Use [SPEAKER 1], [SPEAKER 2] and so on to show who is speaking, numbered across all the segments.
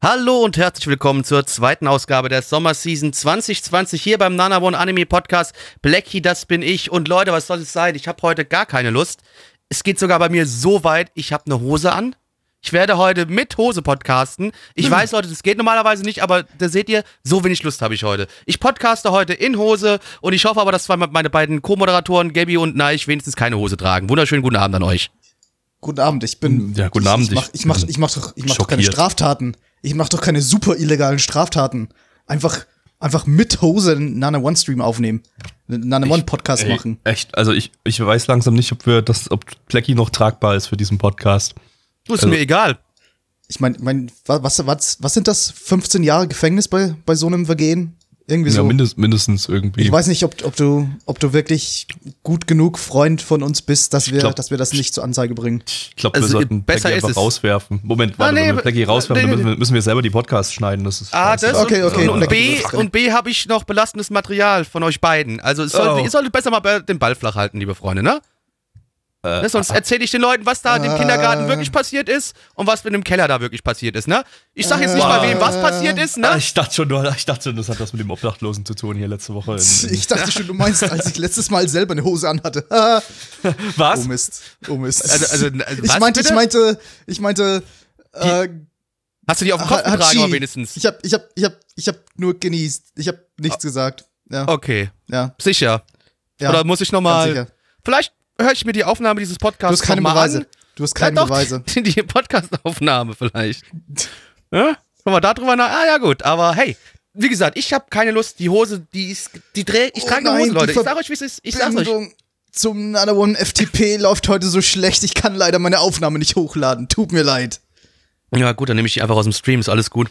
[SPEAKER 1] Hallo und herzlich willkommen zur zweiten Ausgabe der Sommerseason 2020 hier beim Nana One Anime Podcast. Blackie, das bin ich. Und Leute, was soll es sein? Ich habe heute gar keine Lust. Es geht sogar bei mir so weit, ich habe eine Hose an. Ich werde heute mit Hose podcasten. Ich
[SPEAKER 2] Hm.
[SPEAKER 1] weiß, Leute, das geht normalerweise nicht, aber da seht ihr, so wenig Lust habe ich heute. Ich podcaste heute in Hose und ich hoffe aber, dass meine beiden Co-Moderatoren, Gabby und Neich, wenigstens keine Hose tragen. Wunderschönen guten Abend an euch.
[SPEAKER 2] Guten Abend, ich bin.
[SPEAKER 3] Ja, guten
[SPEAKER 2] ich,
[SPEAKER 3] Abend,
[SPEAKER 2] Ich mach,
[SPEAKER 3] ich
[SPEAKER 2] ich mach, ich mach doch, ich mach doch keine. Straftaten. Ich mach doch keine super illegalen Straftaten. Einfach, einfach mit Hose einen Nana One Stream aufnehmen. Einen Nana One Podcast
[SPEAKER 3] Ey,
[SPEAKER 2] machen.
[SPEAKER 3] Echt, also ich, ich weiß langsam nicht, ob wir das, ob Blackie noch tragbar ist für diesen Podcast.
[SPEAKER 1] Du, ist
[SPEAKER 3] Also-
[SPEAKER 1] mir egal.
[SPEAKER 2] Ich mein, mein, wa- was, was, was sind das? 15 Jahre Gefängnis bei, bei so einem Vergehen? Irgendwie
[SPEAKER 3] Ja,
[SPEAKER 2] so.
[SPEAKER 3] mindest, mindestens irgendwie.
[SPEAKER 2] ich weiß nicht, ob, ob du, ob du wirklich gut genug Freund von uns bist, dass wir,
[SPEAKER 3] glaub-
[SPEAKER 2] dass wir das nicht zur Anzeige bringen.
[SPEAKER 3] Ich glaube,
[SPEAKER 1] Also,
[SPEAKER 3] wir sollten
[SPEAKER 1] besser
[SPEAKER 3] Blackie einfach rauswerfen. Moment, warte,
[SPEAKER 1] nee,
[SPEAKER 3] wenn wir Blackie rauswerfen,
[SPEAKER 1] nee,
[SPEAKER 3] dann
[SPEAKER 1] nee,
[SPEAKER 3] müssen wir, müssen wir selber die Podcasts schneiden. Das ist
[SPEAKER 1] Ah, das
[SPEAKER 2] Okay,
[SPEAKER 1] und,
[SPEAKER 2] okay,
[SPEAKER 1] und, und B und B habe ich noch belastendes Material von euch beiden. Also es sollte,
[SPEAKER 3] Oh.
[SPEAKER 1] ihr solltet besser mal den Ball flach halten, liebe Freunde, ne?
[SPEAKER 3] Äh,
[SPEAKER 1] ne sonst erzähle ich den Leuten, was da im
[SPEAKER 2] Äh.
[SPEAKER 1] Kindergarten wirklich passiert ist und was in dem Keller da wirklich passiert ist, ne? Ich sag jetzt nicht
[SPEAKER 2] Äh.
[SPEAKER 1] mal wem was passiert ist, ne?
[SPEAKER 3] ich dachte schon, ich dachte schon, das hat was mit dem Obdachlosen zu tun hier letzte Woche. In, in,
[SPEAKER 2] Ich dachte schon, du meinst, als ich letztes Mal selber eine Hose anhatte.
[SPEAKER 3] was?
[SPEAKER 2] Oh Mist. Oh Mist.
[SPEAKER 1] Also- also, also,
[SPEAKER 2] ich
[SPEAKER 1] was
[SPEAKER 2] meinte, ich meinte, ich meinte, äh,
[SPEAKER 1] Hast du die auf den Kopf
[SPEAKER 2] Hachi.
[SPEAKER 1] getragen, aber wenigstens?
[SPEAKER 2] Ich hab, ich hab, ich hab, ich hab nur genießt. Ich hab nichts gesagt. Ja,
[SPEAKER 1] Okay,
[SPEAKER 2] ja,
[SPEAKER 1] sicher.
[SPEAKER 2] ja.
[SPEAKER 1] Oder muss ich nochmal. Vielleicht höre ich mir die Aufnahme dieses
[SPEAKER 2] Du
[SPEAKER 1] Podcasts
[SPEAKER 2] hast keine
[SPEAKER 1] mal
[SPEAKER 2] Beweise.
[SPEAKER 1] an.
[SPEAKER 2] Du hast keine
[SPEAKER 1] ja, doch,
[SPEAKER 2] Beweise.
[SPEAKER 1] Die, die Podcast-Aufnahme vielleicht. Ja? Guck mal, da drüber nach. Ah, ja, gut. Aber hey, wie gesagt, ich habe keine Lust. Die Hose, die ist. Die dreh, ich
[SPEAKER 2] Oh
[SPEAKER 1] trage eine
[SPEAKER 2] nein,
[SPEAKER 1] Hose, Leute. Ich sag euch, wie es ist. Ich sag's euch.
[SPEAKER 2] Zum Nana One FTP läuft heute so schlecht. Ich kann leider meine Aufnahme nicht hochladen. Tut mir leid.
[SPEAKER 1] Ja, gut, dann nehme ich die einfach aus dem Stream. Ist alles gut.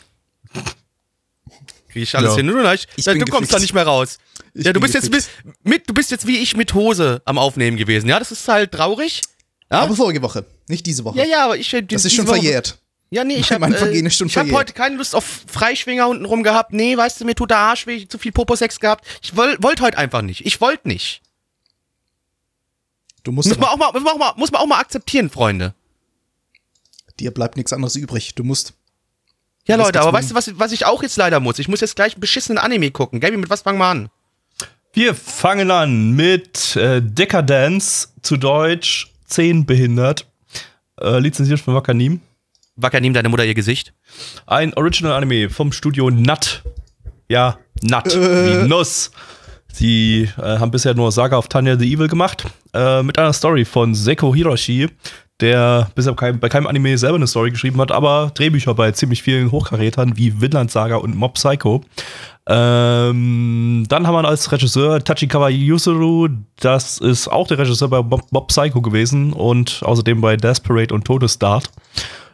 [SPEAKER 1] Krieg ich alles
[SPEAKER 3] Ja.
[SPEAKER 1] hin. Leicht.
[SPEAKER 2] Ich bin
[SPEAKER 1] du kommst
[SPEAKER 2] gefickt.
[SPEAKER 1] da nicht mehr raus.
[SPEAKER 2] Ich
[SPEAKER 1] ja, du bist jetzt
[SPEAKER 2] gefickt.
[SPEAKER 1] mit, mit, du bist jetzt wie ich mit Hose am Aufnehmen gewesen. Ja, das ist halt traurig. Ja,
[SPEAKER 2] Aber vorige Woche, nicht diese Woche.
[SPEAKER 1] ja, ja aber ich.
[SPEAKER 2] das ist schon verjährt.
[SPEAKER 1] Ja, nee, ich habe ich hab heute keine Lust auf Freischwinger unten rum gehabt. Nee, weißt du, mir tut der Arsch weh, zu viel Popo-Sex gehabt. Ich wollte wollt heute einfach nicht. Ich wollte nicht.
[SPEAKER 2] Du musst,
[SPEAKER 1] Muss man, auch mal, muss, man auch mal, muss man auch mal akzeptieren, Freunde.
[SPEAKER 2] dir bleibt nichts anderes übrig. Du musst.
[SPEAKER 1] Ja, Leute, aber weißt du, was, was ich auch jetzt leider muss? Ich muss jetzt gleich einen beschissenen Anime gucken. Gaby, mit was fangen wir an?
[SPEAKER 3] Wir fangen an mit äh, Decadence, zu Deutsch 10 behindert, äh, lizenziert von Wakanim.
[SPEAKER 1] Wacker, nimm deine Mutter ihr Gesicht.
[SPEAKER 3] Ein Original Anime vom Studio Nut. Ja, Nut,
[SPEAKER 2] Äh.
[SPEAKER 3] wie Nuss. Sie äh, haben bisher nur Saga of Tanya the Evil gemacht, äh, mit einer Story von Seko Hiroshi, der bisher kein, bei keinem Anime selber eine Story geschrieben hat, aber Drehbücher bei ziemlich vielen Hochkarätern wie Vinland Saga und Mob Psycho. Ähm, dann haben wir als Regisseur Tachikawa Yusuru, das ist auch der Regisseur bei Mob, Mob Psycho gewesen und außerdem bei Desperate und Todesstart.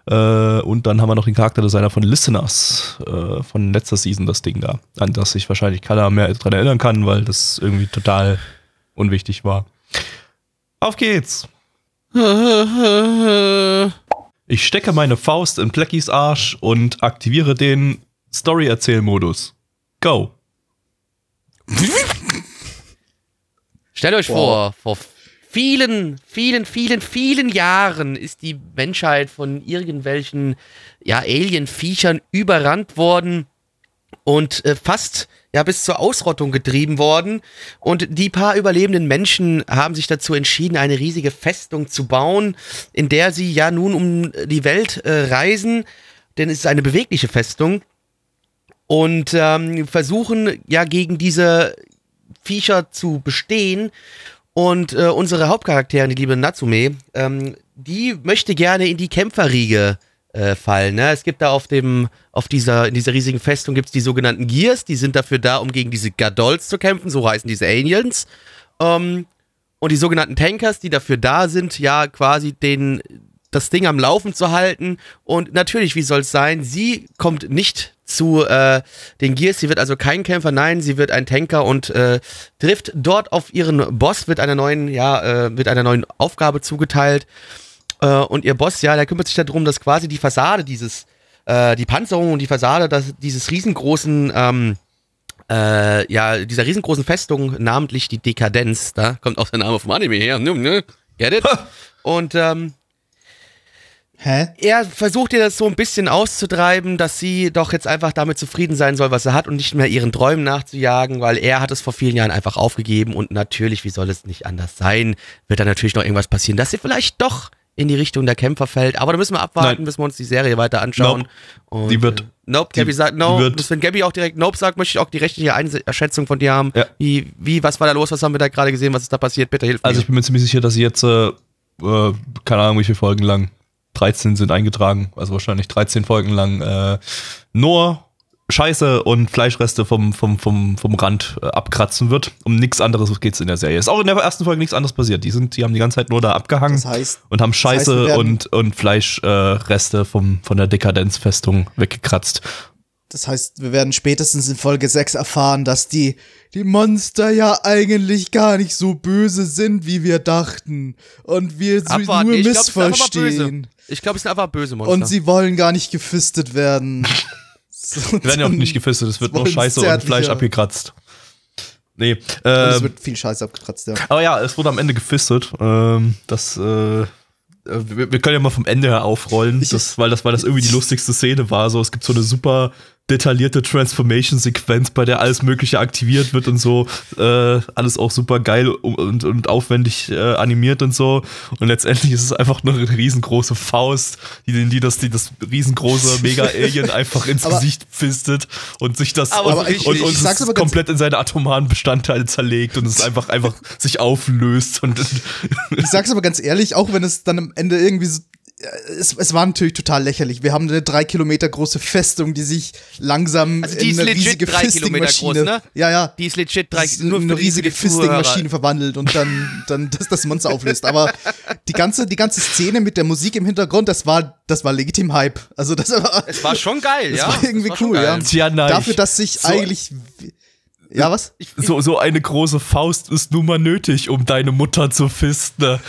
[SPEAKER 3] Äh, und dann haben wir noch den Charakterdesigner von Listeners äh, von letzter Season, das Ding da, an das sich wahrscheinlich keiner mehr dran erinnern kann, weil das irgendwie total unwichtig war. Auf geht's! Ich stecke meine Faust in Blackies Arsch und aktiviere den Story-Erzähl-Modus. Go!
[SPEAKER 1] Stellt euch vor, vor vielen, vielen, vielen, vielen Jahren ist die Menschheit von irgendwelchen ja, Alien-Viechern überrannt worden und äh, fast ja bis zur Ausrottung getrieben worden. Und die paar überlebenden Menschen haben sich dazu entschieden, eine riesige Festung zu bauen, in der sie ja nun um die Welt äh, reisen, denn es ist eine bewegliche Festung und ähm, versuchen ja gegen diese Viecher zu bestehen. Und äh, unsere Hauptcharakterin, die liebe Natsume, ähm, die möchte gerne in die Kämpferriege äh, fallen. Ne? Es gibt da auf dem, auf dieser, in dieser riesigen Festung gibt's die sogenannten Gears, die sind dafür da, um gegen diese Gadols zu kämpfen, so heißen diese Aliens. Ähm, und die sogenannten Tankers, die dafür da sind, ja quasi den das Ding am Laufen zu halten. Und natürlich, wie soll es sein? Sie kommt nicht zu äh, den Gears. Sie wird also kein Kämpfer, nein, sie wird ein Tanker und äh, trifft dort auf ihren Boss, wird einer neuen, ja, äh, wird einer neuen Aufgabe zugeteilt. Äh, und ihr Boss, ja, der kümmert sich darum, dass quasi die Fassade dieses, äh, die Panzerung und die Fassade dass dieses riesengroßen, ähm, äh, ja, dieser riesengroßen Festung, namentlich die Dekadenz, da kommt auch der Name vom Anime her, ne, ne, get it? Und ähm,
[SPEAKER 2] Hä?
[SPEAKER 1] er versucht ihr das so ein bisschen auszutreiben, dass sie doch jetzt einfach damit zufrieden sein soll, was er hat und nicht mehr ihren Träumen nachzujagen, weil er hat es vor vielen Jahren einfach aufgegeben und natürlich, wie soll es nicht anders sein, wird da natürlich noch irgendwas passieren, dass sie vielleicht doch in die Richtung der Kämpfer fällt. Aber da müssen wir abwarten,
[SPEAKER 3] Nein.
[SPEAKER 1] bis wir uns die Serie weiter anschauen.
[SPEAKER 3] Nope.
[SPEAKER 1] Und,
[SPEAKER 3] Die wird-
[SPEAKER 1] Äh, nope,
[SPEAKER 3] die-
[SPEAKER 1] Gabby sagt no.
[SPEAKER 3] wird-
[SPEAKER 1] Bis wenn Gabby auch direkt Nope sagt, möchte ich auch die rechtliche Einschätzung von dir haben.
[SPEAKER 3] Ja.
[SPEAKER 1] Wie, wie, was war da los? Was haben wir da gerade gesehen? Was ist da passiert? Bitte hilf
[SPEAKER 3] Also
[SPEAKER 1] mir.
[SPEAKER 3] ich bin mir ziemlich sicher, dass sie jetzt, äh, äh, keine Ahnung, wie viele Folgen lang, 13 sind eingetragen, also wahrscheinlich 13 Folgen lang, äh, nur Scheiße und Fleischreste vom, vom, vom, vom Rand äh, abkratzen wird. Um nichts anderes geht's in der Serie. Ist auch in der ersten Folge nichts anderes passiert. Die, sind, die haben die ganze Zeit nur da abgehangen
[SPEAKER 2] Das heißt,
[SPEAKER 3] und haben
[SPEAKER 2] heißt,
[SPEAKER 3] Scheiße
[SPEAKER 2] wir werden-
[SPEAKER 3] und, und Fleischreste äh, vom, von der Dekadenzfestung weggekratzt.
[SPEAKER 2] das heißt, wir werden spätestens in Folge 6 erfahren, dass die, die Monster ja eigentlich gar nicht so böse sind, wie wir dachten. Und wir sie
[SPEAKER 1] Abwarten.
[SPEAKER 2] nur
[SPEAKER 1] Ich glaub, es
[SPEAKER 2] missverstehen.
[SPEAKER 1] Ich glaube, es sind einfach böse Monster.
[SPEAKER 2] Und sie wollen gar nicht gefistet werden.
[SPEAKER 3] Die werden ja auch nicht gefistet, es wird nur Scheiße und. Fleisch abgekratzt. Nee,
[SPEAKER 2] Und es
[SPEAKER 3] ähm,
[SPEAKER 2] wird viel Scheiße abgekratzt, ja.
[SPEAKER 3] Aber ja, es wurde am Ende gefistet. Ähm, das, äh, wir, wir können ja mal vom Ende her aufrollen, das, weil, das, weil das irgendwie die lustigste Szene war. So, es gibt so eine super detaillierte Transformation-Sequenz, bei der alles Mögliche aktiviert wird und so. Äh, alles auch super geil und, und aufwendig äh, animiert und so. Und letztendlich ist es einfach nur eine riesengroße Faust, die, die, das, die das riesengroße Mega-Alien einfach ins
[SPEAKER 2] Aber-
[SPEAKER 3] Gesicht fistet und sich das
[SPEAKER 1] Aber
[SPEAKER 3] und,
[SPEAKER 1] richtig.
[SPEAKER 3] und, und
[SPEAKER 2] Ich ganz-
[SPEAKER 3] komplett in seine atomaren Bestandteile zerlegt und es einfach, einfach sich auflöst und
[SPEAKER 2] Ich sag's aber ganz ehrlich, auch wenn es dann am Ende irgendwie so. Äh, Es, es war natürlich total lächerlich. Wir haben eine drei Kilometer große Festung, die sich langsam
[SPEAKER 1] Also die
[SPEAKER 2] in eine riesige
[SPEAKER 1] drei Kilometer groß,
[SPEAKER 2] Fisting-Maschine.
[SPEAKER 1] ne?
[SPEAKER 2] Ja, ja.
[SPEAKER 1] Die ist legit drei,
[SPEAKER 2] ist
[SPEAKER 1] nur
[SPEAKER 2] eine riesige. Fisting-Maschine verwandelt und dann, dann das, das Monster auflöst. Aber die ganze, die ganze Szene mit der Musik im Hintergrund, das war, das war legitim Hype. Also das war,
[SPEAKER 1] Es war schon geil,
[SPEAKER 2] das
[SPEAKER 1] ja.
[SPEAKER 2] war irgendwie
[SPEAKER 1] schon
[SPEAKER 2] cool, ja.
[SPEAKER 3] Tja, nein.
[SPEAKER 2] Dafür, dass sich
[SPEAKER 3] So-
[SPEAKER 2] eigentlich. Ja, was?
[SPEAKER 3] so, so eine große Faust ist nun mal nötig, um deine Mutter zu fisten.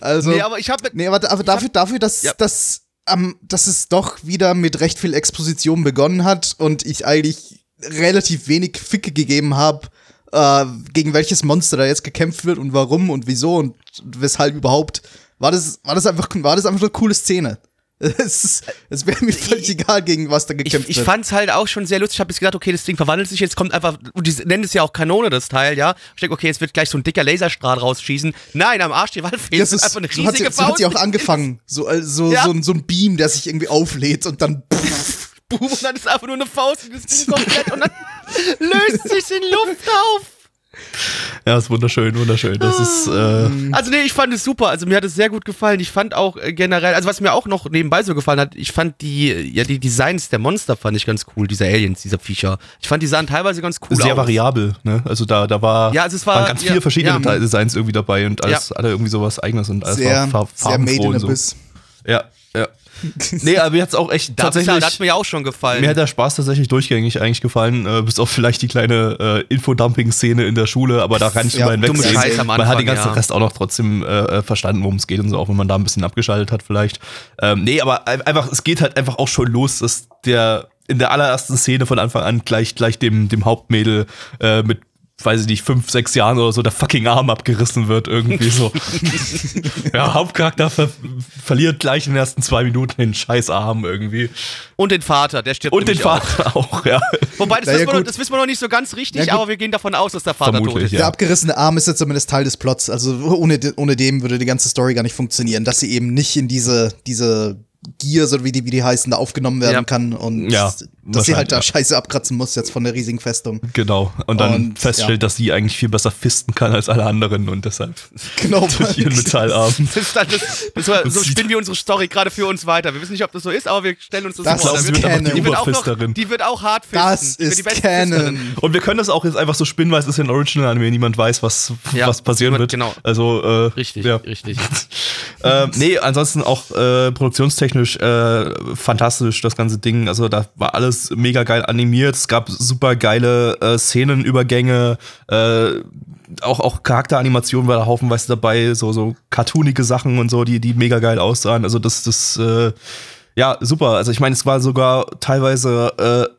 [SPEAKER 2] Also.
[SPEAKER 1] Nee, aber ich habe
[SPEAKER 2] Nee, aber, aber dafür, dafür, dass,
[SPEAKER 1] Ja.
[SPEAKER 2] dass, ähm, dass es doch wieder mit recht viel Exposition begonnen hat und ich eigentlich relativ wenig Ficke gegeben habe, äh, gegen welches Monster da jetzt gekämpft wird und warum und wieso und weshalb überhaupt, war das, war das einfach, war das einfach eine coole Szene. Es, ist- es wäre mir völlig egal, gegen was da
[SPEAKER 1] ich,
[SPEAKER 2] gekämpft
[SPEAKER 1] ich
[SPEAKER 2] wird.
[SPEAKER 1] fand's halt auch schon sehr lustig. Ich habe jetzt gedacht, okay, das Ding verwandelt sich jetzt, kommt einfach, und die nennen es ja auch Kanone, das Teil, ja. Ich denke, okay, jetzt wird gleich so ein dicker Laserstrahl rausschießen. Nein, am Arsch die Waldfee
[SPEAKER 2] Ja,
[SPEAKER 1] ist einfach eine
[SPEAKER 2] so, hat sie,
[SPEAKER 1] riesige
[SPEAKER 2] so hat sie auch angefangen. So, äh, so,
[SPEAKER 1] Ja.
[SPEAKER 2] so, ein- so ein Beam, der sich irgendwie auflädt und dann.
[SPEAKER 1] Boom, und dann ist einfach nur eine Faust und das Ding komplett und dann löst sich in Luft auf.
[SPEAKER 3] Ja, ist wunderschön, wunderschön. Das ist,
[SPEAKER 2] Ah.
[SPEAKER 3] äh,
[SPEAKER 1] Also nee, ich fand es super. Also mir hat es sehr gut gefallen. Ich fand auch äh, generell, also was mir auch noch nebenbei so gefallen hat, ich fand die, ja, die Designs der Monster fand ich ganz cool, diese Aliens, dieser Viecher. Ich fand die sahen teilweise ganz cool
[SPEAKER 3] sehr
[SPEAKER 1] aus.
[SPEAKER 3] variabel, ne? Also da, da war,
[SPEAKER 1] Ja, also es war-
[SPEAKER 3] waren ganz viele
[SPEAKER 1] ja,
[SPEAKER 3] verschiedene
[SPEAKER 1] ja.
[SPEAKER 3] Designs irgendwie dabei und alles, alle irgendwie sowas eigenes und alles
[SPEAKER 2] Sehr,
[SPEAKER 3] war far-
[SPEAKER 2] sehr made
[SPEAKER 3] farbenfroh
[SPEAKER 2] in
[SPEAKER 3] und so.
[SPEAKER 2] Abyss.
[SPEAKER 3] Ja, ja. Nee, aber mir hat's auch echt tatsächlich.
[SPEAKER 1] das hat mir auch schon gefallen.
[SPEAKER 3] Mir hat der Spaß tatsächlich durchgängig eigentlich gefallen, äh, bis auf vielleicht die kleine äh, Infodumping-Szene in der Schule, aber da kann ich
[SPEAKER 2] Ja,
[SPEAKER 3] hinwegsehen.
[SPEAKER 1] Scheiße am
[SPEAKER 3] Man hat
[SPEAKER 1] Anfang,
[SPEAKER 3] den ganzen
[SPEAKER 1] ja.
[SPEAKER 3] Rest auch noch trotzdem äh, verstanden, worum es geht und so, auch wenn man da ein bisschen abgeschaltet hat vielleicht. Ähm, nee, aber ein- einfach, es geht halt einfach auch schon los, dass der in der allerersten Szene von Anfang an gleich, gleich dem, dem Hauptmädel äh, mit weiß ich nicht, fünf, sechs Jahren oder so der fucking Arm abgerissen wird, irgendwie so. ja, Hauptcharakter ver verliert gleich in den ersten zwei Minuten den scheiß Arm irgendwie.
[SPEAKER 1] und den Vater, der stirbt
[SPEAKER 3] Und den
[SPEAKER 1] nämlich auch.
[SPEAKER 3] Vater auch, ja.
[SPEAKER 1] Wobei, das,
[SPEAKER 2] ja,
[SPEAKER 1] wissen wir noch,
[SPEAKER 2] gut.
[SPEAKER 1] das wissen wir noch nicht so ganz richtig,
[SPEAKER 2] Ja,
[SPEAKER 1] aber wir gehen davon aus, dass der Vater
[SPEAKER 3] Vermutlich,
[SPEAKER 1] tot ist.
[SPEAKER 3] Ja.
[SPEAKER 2] Der abgerissene Arm ist ja zumindest Teil des Plots. Also ohne, ohne dem würde die ganze Story gar nicht funktionieren, dass sie eben nicht in diese, diese Gears oder wie die, wie die heißen, da aufgenommen werden
[SPEAKER 1] Ja.
[SPEAKER 2] kann. Und
[SPEAKER 3] Ja.
[SPEAKER 2] Dass sie halt da
[SPEAKER 3] Wahrscheinlich,
[SPEAKER 2] Scheiße abkratzen muss jetzt von der riesigen Festung.
[SPEAKER 3] Genau. Und dann
[SPEAKER 2] Und,
[SPEAKER 3] feststellt,
[SPEAKER 2] ja.
[SPEAKER 3] dass sie eigentlich viel besser fisten kann als alle anderen und deshalb
[SPEAKER 2] Genau.
[SPEAKER 3] durch ihren Metallarm.
[SPEAKER 1] Das ist dann das, das war, so spinnen wir unsere Story gerade für uns weiter. Wir wissen nicht, ob das so ist, aber wir stellen uns das,
[SPEAKER 2] Das
[SPEAKER 1] vor.
[SPEAKER 2] ist
[SPEAKER 1] Da wird-
[SPEAKER 2] Canon.
[SPEAKER 1] die, wird auch noch, die wird auch hart fisten.
[SPEAKER 2] Das ist Canon.
[SPEAKER 3] Und wir können das auch jetzt einfach so spinnen, weil es ist ja ein Original-Anime, niemand weiß, was,
[SPEAKER 1] Ja,
[SPEAKER 3] was passieren wird.
[SPEAKER 1] genau.
[SPEAKER 3] Also, äh,
[SPEAKER 1] Richtig,
[SPEAKER 3] Ja.
[SPEAKER 1] richtig.
[SPEAKER 3] ähm, nee, ansonsten auch äh, produktionstechnisch äh, fantastisch, das ganze Ding. Also da war alles mega geil animiert. Es gab super geile äh, Szenenübergänge, äh, auch, auch Charakteranimationen war da haufenweise dabei, so, so cartoonige Sachen und so, die, die mega geil aussahen. Also das, das, äh, ja, super. Also ich meine, es war sogar teilweise äh,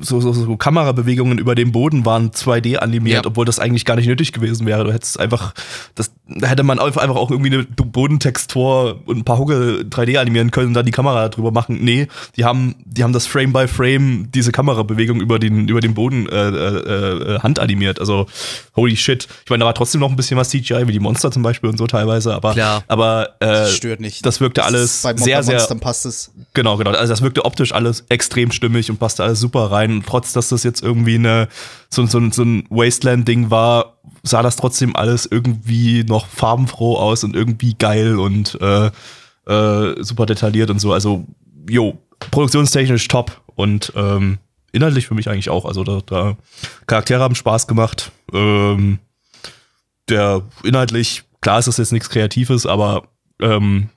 [SPEAKER 3] so, so, so Kamerabewegungen über dem Boden waren 2D animiert,
[SPEAKER 1] Ja.
[SPEAKER 3] obwohl das eigentlich gar nicht nötig gewesen wäre. Du hättest einfach, das, da hätte man einfach auch irgendwie eine Bodentextur und ein paar Hucke 3D animieren können und dann die Kamera drüber machen. Nee, die haben, die haben das Frame by Frame, diese Kamerabewegung über den, über den Boden äh, äh, äh, handanimiert. Also, holy shit. Ich meine, da war trotzdem noch ein bisschen was CGI, wie die Monster zum Beispiel und so teilweise, aber,
[SPEAKER 1] Klar.
[SPEAKER 3] aber äh,
[SPEAKER 2] Das stört nicht.
[SPEAKER 3] das wirkte
[SPEAKER 2] Das
[SPEAKER 3] alles
[SPEAKER 2] bei
[SPEAKER 3] sehr, sehr
[SPEAKER 2] Monstern passt es.
[SPEAKER 3] Genau, genau. Also das wirkte optisch alles extrem stimmig und passte alles super rein. Und trotz, dass das jetzt irgendwie eine, so, so, so ein Wasteland-Ding war, sah das trotzdem alles irgendwie noch farbenfroh aus und irgendwie geil und äh, äh, super detailliert und so. Also, jo, produktionstechnisch top und ähm, inhaltlich für mich eigentlich auch. Also da, da Charaktere haben Spaß gemacht. Ähm, der inhaltlich, klar ist das jetzt nichts Kreatives, aber ähm,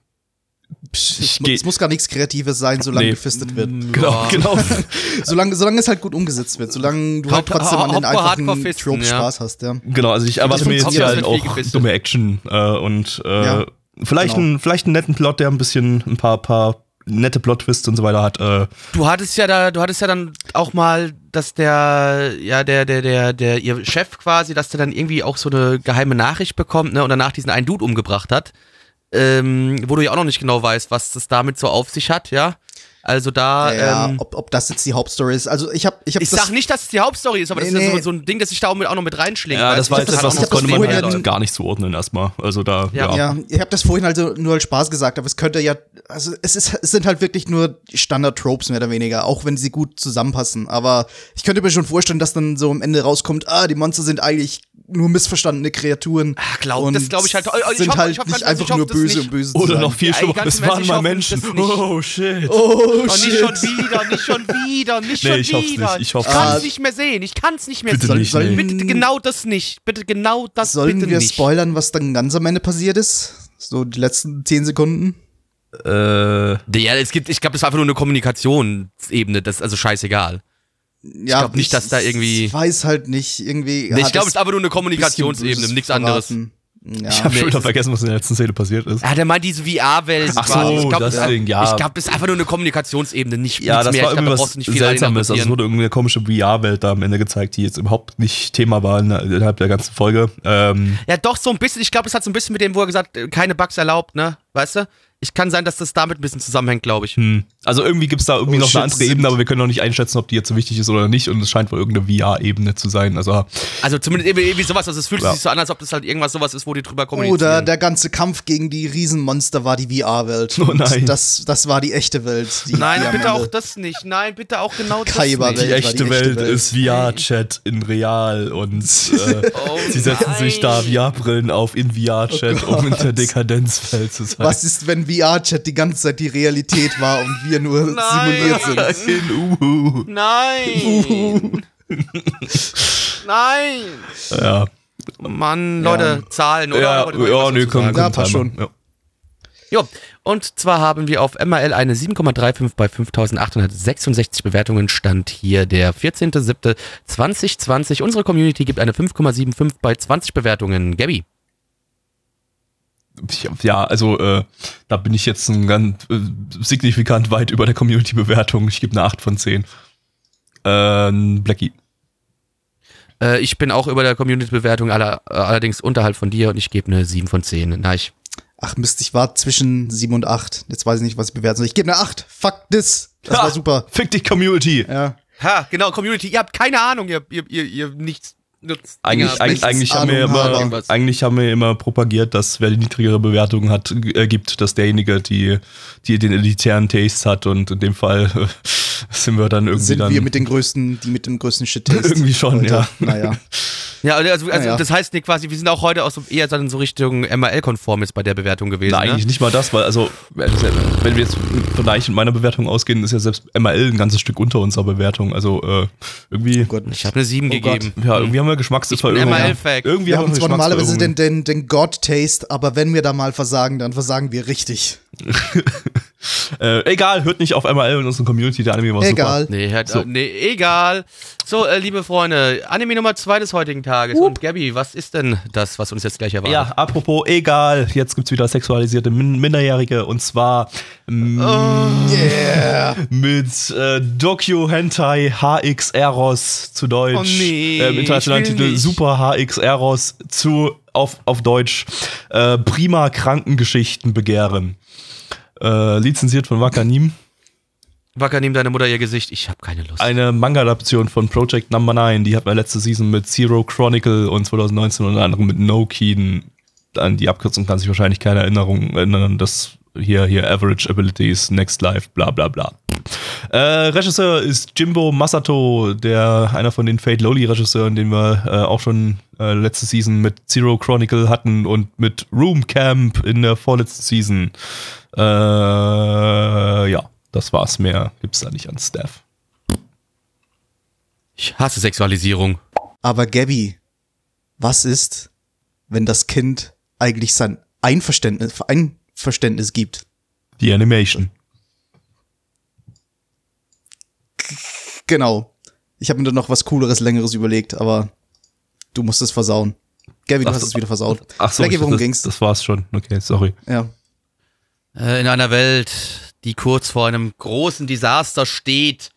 [SPEAKER 2] Psch,
[SPEAKER 3] Ich
[SPEAKER 2] es, mu-
[SPEAKER 3] geh-
[SPEAKER 2] es muss gar nichts Kreatives sein, solange
[SPEAKER 3] Nee.
[SPEAKER 2] gefistet wird.
[SPEAKER 3] genau, genau.
[SPEAKER 2] Solange, solange es halt gut umgesetzt wird. Solange du halt trotzdem an den einfachen Tropes
[SPEAKER 1] ja.
[SPEAKER 2] Spaß hast, ja.
[SPEAKER 3] Genau, also ich erwarte mir jetzt hier halt auch
[SPEAKER 1] gefistet.
[SPEAKER 3] dumme Action äh, und äh,
[SPEAKER 2] Ja,
[SPEAKER 3] vielleicht,
[SPEAKER 2] genau.
[SPEAKER 3] einen, vielleicht einen netten Plot, der ein bisschen ein paar, paar nette Plot-Twists und so weiter hat. Äh,
[SPEAKER 1] Du hattest ja da, du hattest ja dann auch mal, dass der, ja, der, der, der, der, ihr Chef quasi, dass der dann irgendwie auch so eine geheime Nachricht bekommt, ne, und danach diesen einen Dude umgebracht hat. Ähm, wo du ja auch noch nicht genau weißt, was das damit so auf sich hat, ja. Also da,
[SPEAKER 2] ja,
[SPEAKER 1] ähm,
[SPEAKER 2] ob, ob das jetzt die Hauptstory ist. Also ich habe ich hab
[SPEAKER 1] ich
[SPEAKER 2] das
[SPEAKER 1] sag nicht, dass es die Hauptstory ist, aber das
[SPEAKER 2] Nee,
[SPEAKER 1] ist ja
[SPEAKER 2] nee.
[SPEAKER 1] so, ein Ding, das sich da auch, mit, auch noch mit reinschlägt.
[SPEAKER 3] ja, das war jetzt
[SPEAKER 2] das-
[SPEAKER 3] etwas, das
[SPEAKER 2] das
[SPEAKER 3] konnte man halt gar nicht zuordnen erstmal. Also da,
[SPEAKER 1] Ja.
[SPEAKER 3] ja.
[SPEAKER 2] Ja, ich habe das vorhin also nur als Spaß gesagt, aber es könnte ja, also es, ist, es sind halt wirklich nur Standard-Tropes mehr oder weniger, auch wenn sie gut zusammenpassen. Aber ich könnte mir schon vorstellen, dass dann so am Ende rauskommt, ah, die Monster sind eigentlich nur missverstandene Kreaturen.
[SPEAKER 1] Ach, glaub-
[SPEAKER 2] und
[SPEAKER 1] das glaub ich halt- ich
[SPEAKER 2] sind
[SPEAKER 1] hoffe-
[SPEAKER 2] halt
[SPEAKER 1] ich hoffe
[SPEAKER 2] nicht
[SPEAKER 1] ganz ehrlich,
[SPEAKER 2] einfach nur
[SPEAKER 1] das
[SPEAKER 2] böse
[SPEAKER 1] nicht.
[SPEAKER 2] und böse zu
[SPEAKER 3] Oder
[SPEAKER 2] sein.
[SPEAKER 3] noch viel schlimmer, es waren mal Menschen.
[SPEAKER 1] das.
[SPEAKER 3] Oh shit.
[SPEAKER 2] Oh,
[SPEAKER 1] Oh, nicht
[SPEAKER 2] shit.
[SPEAKER 1] schon wieder, nicht schon wieder, nicht
[SPEAKER 3] Nee,
[SPEAKER 1] schon
[SPEAKER 3] ich
[SPEAKER 1] wieder.
[SPEAKER 3] nicht, ich hoff's
[SPEAKER 1] kann's
[SPEAKER 2] nicht.
[SPEAKER 1] nicht mehr sehen, ich kann's nicht mehr
[SPEAKER 3] Bitte
[SPEAKER 1] sehen.
[SPEAKER 3] nicht, nee.
[SPEAKER 1] Bitte genau das nicht. Bitte genau das
[SPEAKER 2] Sollen
[SPEAKER 1] bitte
[SPEAKER 2] wir
[SPEAKER 1] nicht.
[SPEAKER 2] spoilern, was dann ganz am Ende passiert ist? So die letzten zehn Sekunden?
[SPEAKER 3] Äh,
[SPEAKER 1] Ja, es gibt, ich glaube, das war einfach nur eine Kommunikationsebene, das ist also scheißegal.
[SPEAKER 2] Ja,
[SPEAKER 1] glaub nicht, dass da irgendwie-
[SPEAKER 2] Ich weiß halt nicht, irgendwie.
[SPEAKER 1] Nee, ich glaube,
[SPEAKER 2] es
[SPEAKER 1] es ist einfach nur eine Kommunikationsebene, nichts anderes.
[SPEAKER 2] verraten. Ja.
[SPEAKER 3] ich habe schon wieder
[SPEAKER 1] es-
[SPEAKER 3] vergessen, was in der letzten Szene passiert ist.
[SPEAKER 1] Ja, der meint diese VR-Welt.
[SPEAKER 3] Ach
[SPEAKER 1] quasi.
[SPEAKER 3] so,
[SPEAKER 1] ich glaube,
[SPEAKER 3] das
[SPEAKER 1] das,
[SPEAKER 3] Ding, ja.
[SPEAKER 1] ich glaub, das ist einfach nur eine Kommunikationsebene, nicht
[SPEAKER 3] Ja, das
[SPEAKER 1] mehr.
[SPEAKER 3] war
[SPEAKER 1] ich glaub,
[SPEAKER 3] irgendwie was
[SPEAKER 1] nicht viel
[SPEAKER 3] Seltsames. Also es wurde irgendwie eine komische VR-Welt da am Ende gezeigt, die jetzt überhaupt nicht Thema war in- innerhalb der ganzen Folge. Ähm,
[SPEAKER 1] Ja, doch, so ein bisschen. Ich glaube, es hat so ein bisschen mit dem, wo er gesagt hat, keine Bugs erlaubt, ne? Weißt du? Ich kann sein, dass das damit ein bisschen zusammenhängt, glaube ich.
[SPEAKER 3] hm. Also irgendwie gibt's da irgendwie
[SPEAKER 2] Oh,
[SPEAKER 3] noch eine andere Ebene, aber wir können noch nicht einschätzen, ob die jetzt so wichtig ist oder nicht. Und es scheint wohl irgendeine VR-Ebene zu sein. Also
[SPEAKER 1] Also zumindest irgendwie, irgendwie sowas. Also es fühlt
[SPEAKER 3] Ja.
[SPEAKER 1] sich so an, als ob das halt irgendwas sowas ist, wo die drüber kommunizieren.
[SPEAKER 2] Oder der ganze Kampf gegen die Riesenmonster war die VR-Welt.
[SPEAKER 3] Oh nein.
[SPEAKER 2] Das, das war die echte Welt. Die,
[SPEAKER 1] Nein,
[SPEAKER 2] die
[SPEAKER 1] bitte auch das nicht. Nein, bitte auch genau das
[SPEAKER 2] Kaiba
[SPEAKER 1] nicht.
[SPEAKER 3] die echte,
[SPEAKER 2] die echte
[SPEAKER 3] Welt,
[SPEAKER 2] Welt.
[SPEAKER 3] ist VR-Chat in real und äh,
[SPEAKER 1] Oh
[SPEAKER 3] sie setzen sich da
[SPEAKER 1] nein.
[SPEAKER 3] VR-Brillen auf in VR-Chat,
[SPEAKER 2] Oh
[SPEAKER 3] um in der
[SPEAKER 2] Gott.
[SPEAKER 3] Dekadenzwelt zu sein.
[SPEAKER 2] Was ist, wenn VR-Chat die ganze Zeit die Realität war und wir nur
[SPEAKER 1] Nein.
[SPEAKER 2] simuliert sind?
[SPEAKER 3] in Uhu.
[SPEAKER 1] Nein! Nein!
[SPEAKER 3] Ja,
[SPEAKER 1] Mann, Leute, Zahlen, oder?
[SPEAKER 3] ja,
[SPEAKER 1] mal
[SPEAKER 3] ja nee, komm?
[SPEAKER 2] Ja, passt schon.
[SPEAKER 3] Ja.
[SPEAKER 1] Jo, und zwar haben wir auf MRL eine 7,35 bei 5866 Bewertungen. Stand hier der 14.07.2020. Unsere Community gibt eine 5,75 bei 20 Bewertungen. Gabby.
[SPEAKER 3] Ich, ja, also äh, da bin ich jetzt ein ganz äh, signifikant weit über der Community-Bewertung. Ich gebe eine 8 von 10. Ähm, Blackie.
[SPEAKER 1] Äh, ich bin auch über der Community-Bewertung, aller, äh, allerdings unterhalb von dir und ich gebe eine 7 von 10. Nein.
[SPEAKER 2] Ach Mist, ich war zwischen 7 und 8. Jetzt weiß ich nicht, was ich bewerten soll. Ich gebe eine 8. Fuck this. Das
[SPEAKER 3] Ha,
[SPEAKER 2] war super.
[SPEAKER 3] Fick dich, Community.
[SPEAKER 2] Ja.
[SPEAKER 1] Ha, genau, Community. Ihr habt keine Ahnung, ihr, ihr, ihr, ihr nichts.
[SPEAKER 3] Eigentlich, eigentlich, eigentlich, haben wir immer, eigentlich haben wir immer propagiert, dass wer die niedrigere Bewertung hat, äh, gibt, dass derjenige die, die den elitären Taste hat und in dem Fall sind wir dann irgendwie
[SPEAKER 2] Sind
[SPEAKER 3] dann.
[SPEAKER 2] wir mit den größten, die mit dem größten Shit-Taste.
[SPEAKER 3] Irgendwie schon,
[SPEAKER 2] heute.
[SPEAKER 3] ja.
[SPEAKER 2] Naja.
[SPEAKER 1] Ja, also, also
[SPEAKER 2] Naja.
[SPEAKER 1] das heißt nee, quasi, wir sind auch heute auch so eher dann so Richtung MRL-konform jetzt bei der Bewertung gewesen.
[SPEAKER 3] Na,
[SPEAKER 1] ne?
[SPEAKER 3] eigentlich nicht mal das, weil, also, wenn wir jetzt von Deich und meiner Bewertung ausgehen, ist ja selbst MRL ein ganzes Stück unter unserer Bewertung. Also, äh, irgendwie,
[SPEAKER 2] Gott.
[SPEAKER 1] Ich habe eine 7
[SPEAKER 2] Oh Gott.
[SPEAKER 1] gegeben.
[SPEAKER 3] ja, irgendwie haben wir Geschmacksverirrung.
[SPEAKER 1] MRL-Fact.
[SPEAKER 3] Irgendwie
[SPEAKER 2] Wir
[SPEAKER 3] haben
[SPEAKER 2] haben
[SPEAKER 3] wir
[SPEAKER 2] zwar normalerweise den, den, den God-Taste, aber wenn wir da mal versagen, dann versagen wir richtig.
[SPEAKER 3] Äh, egal, hört nicht auf MRL in unserer Community, der Anime war
[SPEAKER 2] Egal.
[SPEAKER 1] Nee, hat,
[SPEAKER 3] So.
[SPEAKER 1] nee, egal. So, äh, liebe Freunde, Anime Nummer 2 des heutigen Tages. Und Gabby, was ist denn das, was uns jetzt gleich
[SPEAKER 3] super.
[SPEAKER 1] erwartet?
[SPEAKER 3] Ja, apropos, egal, jetzt gibt's wieder sexualisierte Min Minderjährige und zwar mm,
[SPEAKER 2] Yeah.
[SPEAKER 3] mit äh, Dokyo Hentai HX Eros zu Deutsch.
[SPEAKER 1] Oh nee,
[SPEAKER 3] äh, Im internationalen
[SPEAKER 1] ich will
[SPEAKER 3] Titel
[SPEAKER 1] nicht.
[SPEAKER 3] Super HX Eros zu auf, auf Deutsch. Äh, prima Krankengeschichten begehren. Äh, lizenziert von Wakanim.
[SPEAKER 1] Wacker, nimm deine Mutter ihr Gesicht. Ich habe keine Lust.
[SPEAKER 3] Eine Manga-Adaption von Project Number 9. Die hat wir letzte Season mit Zero Chronicle und 2019 unter anderem mit No Keen. An die Abkürzung kann sich wahrscheinlich keine Erinnerung erinnern. Das hier, hier Average Abilities, Next Life, bla bla bla. Äh, Regisseur ist Jimbo Masato, der einer von den Fate Lowly Regisseuren, den wir äh, auch schon äh, letzte Season mit Zero Chronicle hatten und mit Room Camp in der vorletzten Season. Äh, ja, das war's. Mehr gibt's da nicht an Staff.
[SPEAKER 1] Ich hasse Sexualisierung.
[SPEAKER 2] Aber Gabby, was ist, wenn das Kind eigentlich sein Einverständnis, Einverständnis gibt?
[SPEAKER 3] Die Animation.
[SPEAKER 2] Genau. Ich habe mir da noch was Cooleres, Längeres überlegt, aber du musst es versauen. Gabby, du
[SPEAKER 3] Ach
[SPEAKER 2] hast es wieder versaut.
[SPEAKER 3] Ach so,
[SPEAKER 2] Blackie, worum
[SPEAKER 3] das,
[SPEAKER 2] ging's?
[SPEAKER 3] das war's schon. Okay, sorry.
[SPEAKER 2] Ja.
[SPEAKER 1] Äh, in einer Welt, die kurz vor einem großen Desaster steht,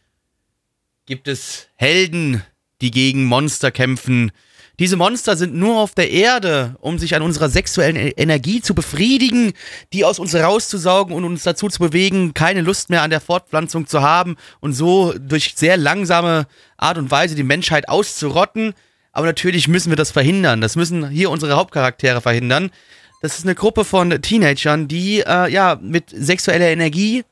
[SPEAKER 1] gibt es Helden, die gegen Monster kämpfen. Diese Monster sind nur auf der Erde, um sich an unserer sexuellen E- Energie zu befriedigen, die aus uns rauszusaugen und uns dazu zu bewegen, keine Lust mehr an der Fortpflanzung zu haben und so durch sehr langsame Art und Weise die Menschheit auszurotten. Aber natürlich müssen wir das verhindern. Das müssen hier unsere Hauptcharaktere verhindern. Das ist eine Gruppe von Teenagern, die äh, ja mit sexueller Energie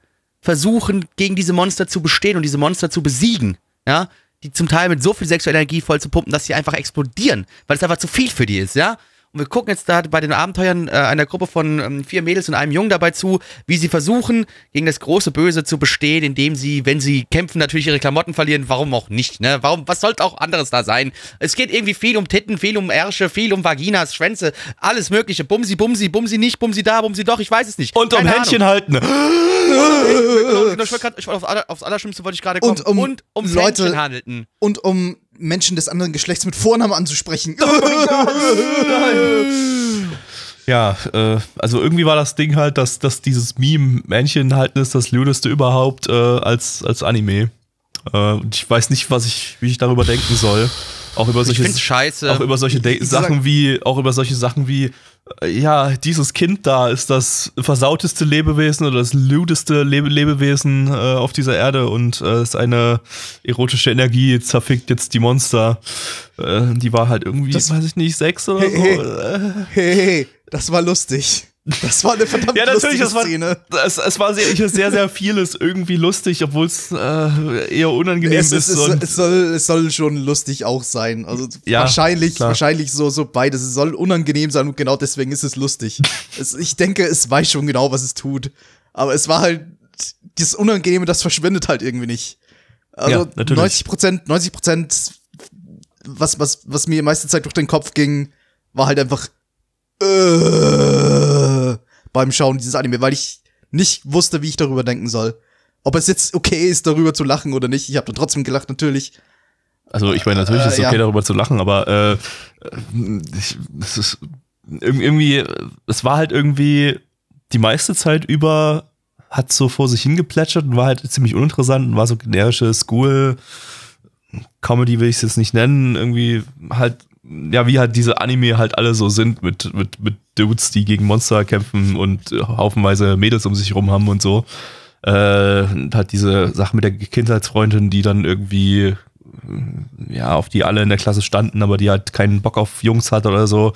[SPEAKER 1] versuchen, gegen diese Monster zu bestehen und diese Monster zu besiegen. Ja, die zum Teil mit so viel sexueller Energie voll zu pumpen, dass sie einfach explodieren, weil es einfach zu viel für die ist, ja. Und wir gucken jetzt da bei den Abenteuern äh, einer Gruppe von ähm, vier Mädels und einem Jungen dabei zu, wie sie versuchen, gegen das große Böse zu bestehen, indem sie, wenn sie kämpfen, natürlich ihre Klamotten verlieren. Warum auch nicht, ne? Warum, was sollte auch anderes da sein? Es geht irgendwie viel um Titten, viel um Ärsche, viel um Vaginas, Schwänze, alles mögliche. Bumsi, Bumsi, Bumsi nicht, Bumsi da, Bumsi doch, ich weiß es nicht.
[SPEAKER 3] Und um Händchen halten.
[SPEAKER 1] Genau, ich wollte grad, ich auf, aufs Allerschlimmste wollte ich gerade kommen.
[SPEAKER 2] Und um
[SPEAKER 1] und ums
[SPEAKER 2] Leute-
[SPEAKER 1] Händchen handelten.
[SPEAKER 2] Und um Menschen des anderen Geschlechts mit Vornamen anzusprechen.
[SPEAKER 3] Ja, äh, also irgendwie war das Ding halt, dass, dass dieses Meme Männchen halten ist das Lüdeste überhaupt äh, als, als Anime. Äh, und ich weiß nicht, was ich, wie ich darüber denken soll. Auch über
[SPEAKER 1] Ich
[SPEAKER 3] solche,
[SPEAKER 1] find's scheiße.
[SPEAKER 3] auch über solche De
[SPEAKER 2] Ich
[SPEAKER 3] Sachen wie, auch über solche Sachen wie, ja, dieses Kind da ist das versauteste Lebewesen oder das lüdeste Lebe Lebewesen äh, auf dieser Erde und äh, seine erotische Energie zerfickt jetzt die Monster. Äh, die war halt irgendwie,
[SPEAKER 2] Das-
[SPEAKER 3] weiß ich nicht, sechs oder
[SPEAKER 2] Hey,
[SPEAKER 3] so.
[SPEAKER 2] hey.
[SPEAKER 3] Äh,
[SPEAKER 2] hey, hey, das war lustig. Das war eine verdammt
[SPEAKER 3] Ja, natürlich,
[SPEAKER 2] lustige
[SPEAKER 3] das war,
[SPEAKER 2] Szene.
[SPEAKER 3] es, es war sehr, sehr, sehr vieles irgendwie lustig, obwohl es äh, eher unangenehm
[SPEAKER 2] Es,
[SPEAKER 3] ist.
[SPEAKER 2] es, es, soll, es soll schon lustig auch sein. Also
[SPEAKER 3] Ja,
[SPEAKER 2] wahrscheinlich,
[SPEAKER 3] klar.
[SPEAKER 2] wahrscheinlich so, so beides. Es soll unangenehm sein und genau deswegen ist es lustig. es, ich denke, es weiß schon genau, was es tut. Aber es war halt, das Unangenehme, das verschwindet halt irgendwie nicht. Also
[SPEAKER 3] Ja, natürlich.
[SPEAKER 2] 90 Prozent, 90 Prozent, was, was, was mir die meiste Zeit durch den Kopf ging, war halt einfach äh, beim Schauen dieses Anime, weil ich nicht wusste, wie ich darüber denken soll. Ob es jetzt okay ist, darüber zu lachen oder nicht. Ich habe dann trotzdem gelacht, natürlich.
[SPEAKER 3] also ich meine, natürlich
[SPEAKER 2] Äh,
[SPEAKER 3] ist es okay,
[SPEAKER 2] ja.
[SPEAKER 3] darüber zu lachen, aber äh, ich, es ist irg- irgendwie, es war halt irgendwie die meiste Zeit über hat so vor sich hingeplätschert und war halt ziemlich uninteressant und war so generische School Comedy will ich es jetzt nicht nennen, irgendwie halt ja, wie halt diese Anime halt alle so sind mit, mit, mit Dudes, die gegen Monster kämpfen und äh, haufenweise Mädels um sich rum haben und so. Äh, und halt diese Sache mit der Kindheitsfreundin, die dann irgendwie ja, auf die alle in der Klasse standen, aber die halt keinen Bock auf Jungs hat oder so,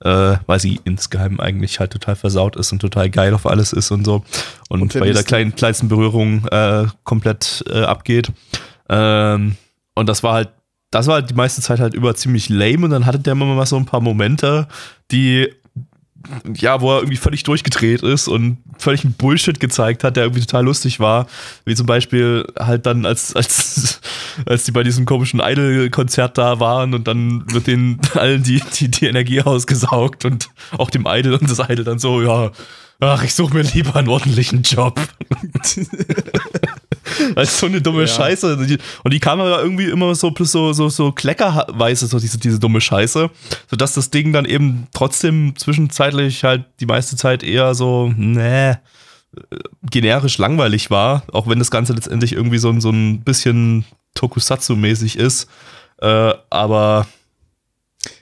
[SPEAKER 3] äh, weil sie insgeheim eigentlich halt total versaut ist und total geil auf alles ist und so. Und,
[SPEAKER 2] Und
[SPEAKER 3] bei jeder kleinen, kleinsten Berührung äh, komplett äh, abgeht. Ähm, und das war halt, das war die meiste Zeit halt über ziemlich lame und dann hatte der immer mal so ein paar Momente, die ja, wo er irgendwie völlig durchgedreht ist und völlig einen Bullshit gezeigt hat, der irgendwie total lustig war. Wie zum Beispiel halt dann, als, als, als die bei diesem komischen Idol-Konzert da waren und dann wird denen allen die, die, die Energie ausgesaugt und auch dem Idol und das Idol dann so, ja, ach, ich suche mir lieber einen ordentlichen Job. Das ist so eine dumme
[SPEAKER 2] Ja.
[SPEAKER 3] Scheiße. Die- Und die kam aber irgendwie immer so plus so, so, so kleckerweise, so diese, diese dumme Scheiße, sodass das Ding dann eben trotzdem zwischenzeitlich halt die meiste Zeit eher so, nee, äh, generisch langweilig war, auch wenn das Ganze letztendlich irgendwie so, ein- so ein bisschen Tokusatsu-mäßig ist. Äh, aber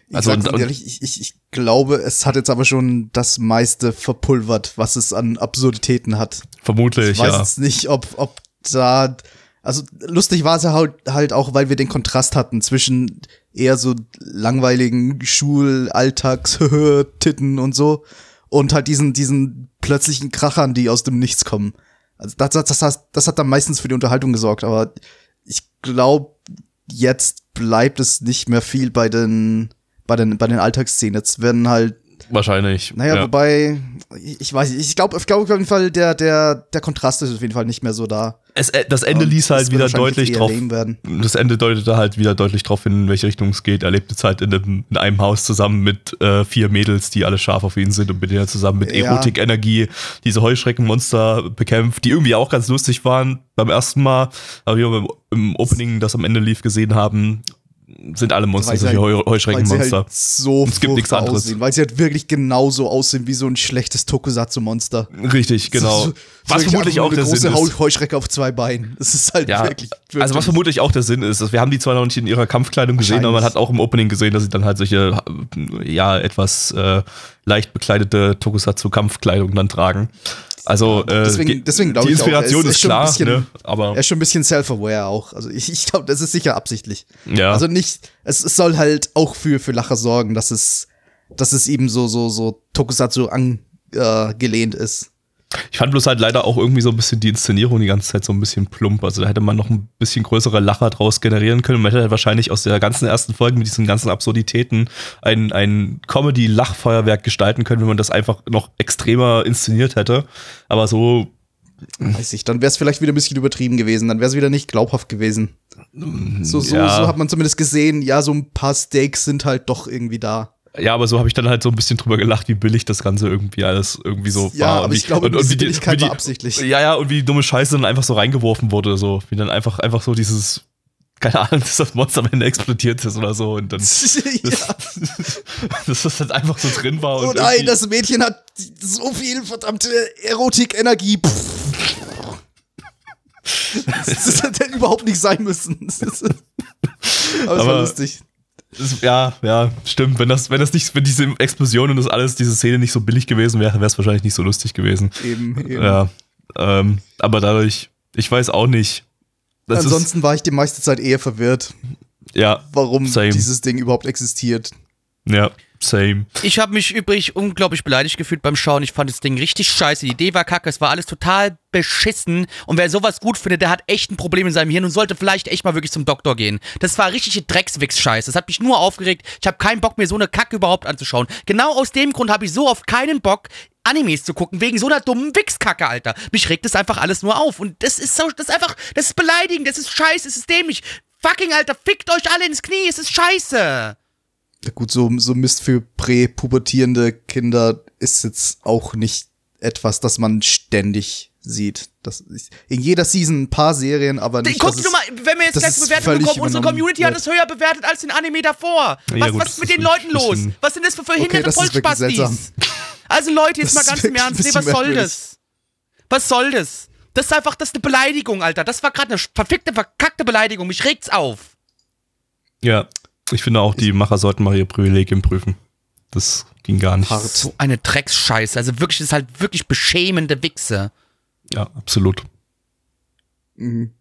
[SPEAKER 2] Ich
[SPEAKER 3] Also und-
[SPEAKER 2] ehrlich, ich, ich, ich glaube, es hat jetzt aber schon das meiste verpulvert, was es an Absurditäten hat.
[SPEAKER 3] vermutlich,
[SPEAKER 2] Ich weiß
[SPEAKER 3] ja.
[SPEAKER 2] jetzt nicht, ob, ob da. Also lustig war es ja halt, halt auch, weil wir den Kontrast hatten zwischen eher so langweiligen Schulalltags Titten und so und halt diesen diesen plötzlichen Krachern, die aus dem Nichts kommen. Also das, das, das, hat, das hat dann meistens für die Unterhaltung gesorgt, aber ich glaube, jetzt bleibt es nicht mehr viel bei den bei den bei den Alltagsszenen. Jetzt werden halt
[SPEAKER 3] Wahrscheinlich.
[SPEAKER 2] naja,
[SPEAKER 3] ja.
[SPEAKER 2] wobei, ich, ich weiß nicht, ich glaube ich glaub auf jeden Fall, der, der, der Kontrast ist auf jeden Fall nicht mehr so da.
[SPEAKER 3] Es, äh, das Ende
[SPEAKER 2] Und
[SPEAKER 3] ließ halt wieder deutlich drauf. Das Ende deutete halt wieder deutlich drauf hin, in welche Richtung es geht. Er lebt jetzt halt in einem, in einem Haus zusammen mit äh, vier Mädels, die alle scharf auf ihn sind und mit denen er zusammen mit
[SPEAKER 2] Ja.
[SPEAKER 3] Erotik-Energie diese Heuschreckenmonster bekämpft, die irgendwie auch ganz lustig waren beim ersten Mal. Aber wie wir im Opening, das am Ende lief, gesehen haben, sind alle Monster solche
[SPEAKER 2] halt-
[SPEAKER 3] Heuschreckenmonster.
[SPEAKER 2] halt so
[SPEAKER 3] Es gibt nichts anderes.
[SPEAKER 2] aussehen, weil sie halt wirklich genauso aussehen wie so ein schlechtes Tokusatsu-Monster.
[SPEAKER 3] Richtig, genau.
[SPEAKER 2] So- so
[SPEAKER 3] was vermutlich auch der Sinn
[SPEAKER 2] große
[SPEAKER 3] ist.
[SPEAKER 2] Heu- Heuschrecke auf zwei Beinen. Das ist halt
[SPEAKER 3] Ja,
[SPEAKER 2] wirklich, wirklich.
[SPEAKER 3] also was vermutlich auch der Sinn ist, dass wir haben die zwar noch nicht in ihrer Kampfkleidung gesehen, aber man hat auch im Opening gesehen, dass sie dann halt solche, ja, etwas äh, leicht bekleidete Tokusatsu-Kampfkleidung dann tragen. Also äh,
[SPEAKER 2] deswegen-
[SPEAKER 3] ge-
[SPEAKER 2] deswegen glaub
[SPEAKER 3] die
[SPEAKER 2] ich auch,
[SPEAKER 3] Inspiration
[SPEAKER 2] er ist-
[SPEAKER 3] ist,
[SPEAKER 2] ist schon ein
[SPEAKER 3] klar,
[SPEAKER 2] bisschen-
[SPEAKER 3] ne? aber
[SPEAKER 2] er ist schon ein bisschen self-aware auch. Also ich, ich glaube, das ist sicher absichtlich.
[SPEAKER 3] ja,
[SPEAKER 2] Also nicht, es, es soll halt auch für, für Lacher sorgen, dass es, dass es eben so, so, so Tokusatsu angelehnt ist.
[SPEAKER 3] Ich fand bloß halt leider auch irgendwie so ein bisschen die Inszenierung die ganze Zeit so ein bisschen plump. Also da hätte man noch ein bisschen größere Lacher draus generieren können. Man hätte halt wahrscheinlich aus der ganzen ersten Folge mit diesen ganzen Absurditäten ein, ein Comedy-Lachfeuerwerk gestalten können, wenn man das einfach noch extremer inszeniert hätte. Aber so
[SPEAKER 2] Weiß ich, dann wäre es vielleicht wieder ein bisschen übertrieben gewesen, dann wäre es wieder nicht glaubhaft gewesen. So, so,
[SPEAKER 3] Ja.
[SPEAKER 2] so hat man zumindest gesehen, ja, so ein paar Stakes sind halt doch irgendwie da.
[SPEAKER 3] Ja, aber so habe ich dann halt so ein bisschen drüber gelacht, wie billig das Ganze irgendwie alles irgendwie so
[SPEAKER 2] Ja,
[SPEAKER 3] war.
[SPEAKER 2] aber
[SPEAKER 3] und wie,
[SPEAKER 2] ich glaube,
[SPEAKER 3] und, und wie die- wie die-
[SPEAKER 2] absichtlich.
[SPEAKER 3] Ja, ja, und wie die dumme Scheiße dann einfach so reingeworfen wurde, so. Wie dann einfach, einfach so dieses, keine Ahnung, dass das Monster am Ende explodiert ist oder so. Und dann,
[SPEAKER 2] ja.
[SPEAKER 3] dass das halt einfach so drin war. Und
[SPEAKER 2] Oh nein,
[SPEAKER 3] irgendwie-
[SPEAKER 2] das Mädchen hat so viel verdammte Erotik-Energie. Das hätte überhaupt nicht sein müssen. Aber es war lustig.
[SPEAKER 3] Ja, ja, stimmt. Wenn das, wenn das nicht, wenn diese Explosion und das alles, diese Szene nicht so billig gewesen wäre, wäre es wahrscheinlich nicht so lustig gewesen.
[SPEAKER 2] Eben, eben.
[SPEAKER 3] Ja. Ähm, aber dadurch, ich weiß auch nicht. Das
[SPEAKER 2] Ansonsten war ich die meiste Zeit eher verwirrt,
[SPEAKER 3] ist, ja,
[SPEAKER 2] warum
[SPEAKER 3] Same.
[SPEAKER 2] dieses Ding überhaupt existiert.
[SPEAKER 3] ja, same.
[SPEAKER 1] Ich habe mich übrigens unglaublich beleidigt gefühlt beim Schauen. Ich fand das Ding richtig scheiße. Die Idee war kacke. Es war alles total beschissen. Und wer sowas gut findet, der hat echt ein Problem in seinem Hirn und sollte vielleicht echt mal wirklich zum Doktor gehen. Das war richtige Dreckswichs-Scheiße. Das hat mich nur aufgeregt. Ich habe keinen Bock, mir so eine Kacke überhaupt anzuschauen. Genau aus dem Grund habe ich so oft keinen Bock, Animes zu gucken, wegen so einer dummen Wichskacke, Alter. Mich regt das einfach alles nur auf. Und das ist so, das ist einfach, das ist beleidigend, das ist scheiße, es ist dämlich. Fucking, Alter, fickt euch alle ins Knie, es ist scheiße.
[SPEAKER 2] Ja, gut, so, so Mist für präpubertierende Kinder ist jetzt auch nicht etwas, das man ständig sieht. Das ist in jeder Season ein paar Serien, aber nicht.
[SPEAKER 1] Guck dir mal, wenn wir jetzt gleich Bewertungen
[SPEAKER 2] völlig
[SPEAKER 1] bekommen, unsere Community hat es höher bewertet als den Anime davor.
[SPEAKER 3] Ja,
[SPEAKER 1] was
[SPEAKER 3] gut,
[SPEAKER 1] was ist mit den Leuten los? Was sind das für verhinderte
[SPEAKER 2] seltsam.
[SPEAKER 1] Vollspastis? Also Leute, jetzt
[SPEAKER 2] Das
[SPEAKER 1] mal ganz im Ernst, nee, was soll das? Was soll das? Das ist einfach, das ist eine Beleidigung, Alter. Das war gerade eine verfickte, verkackte Beleidigung. Mich regt's auf.
[SPEAKER 3] Ja, ich finde auch, die Macher sollten mal ihre Privilegien prüfen. Das ging gar nicht.
[SPEAKER 2] Hart.
[SPEAKER 1] So eine Drecksscheiße. Also wirklich, das ist halt wirklich beschämende Wichse.
[SPEAKER 3] Ja, absolut.
[SPEAKER 2] Mhm.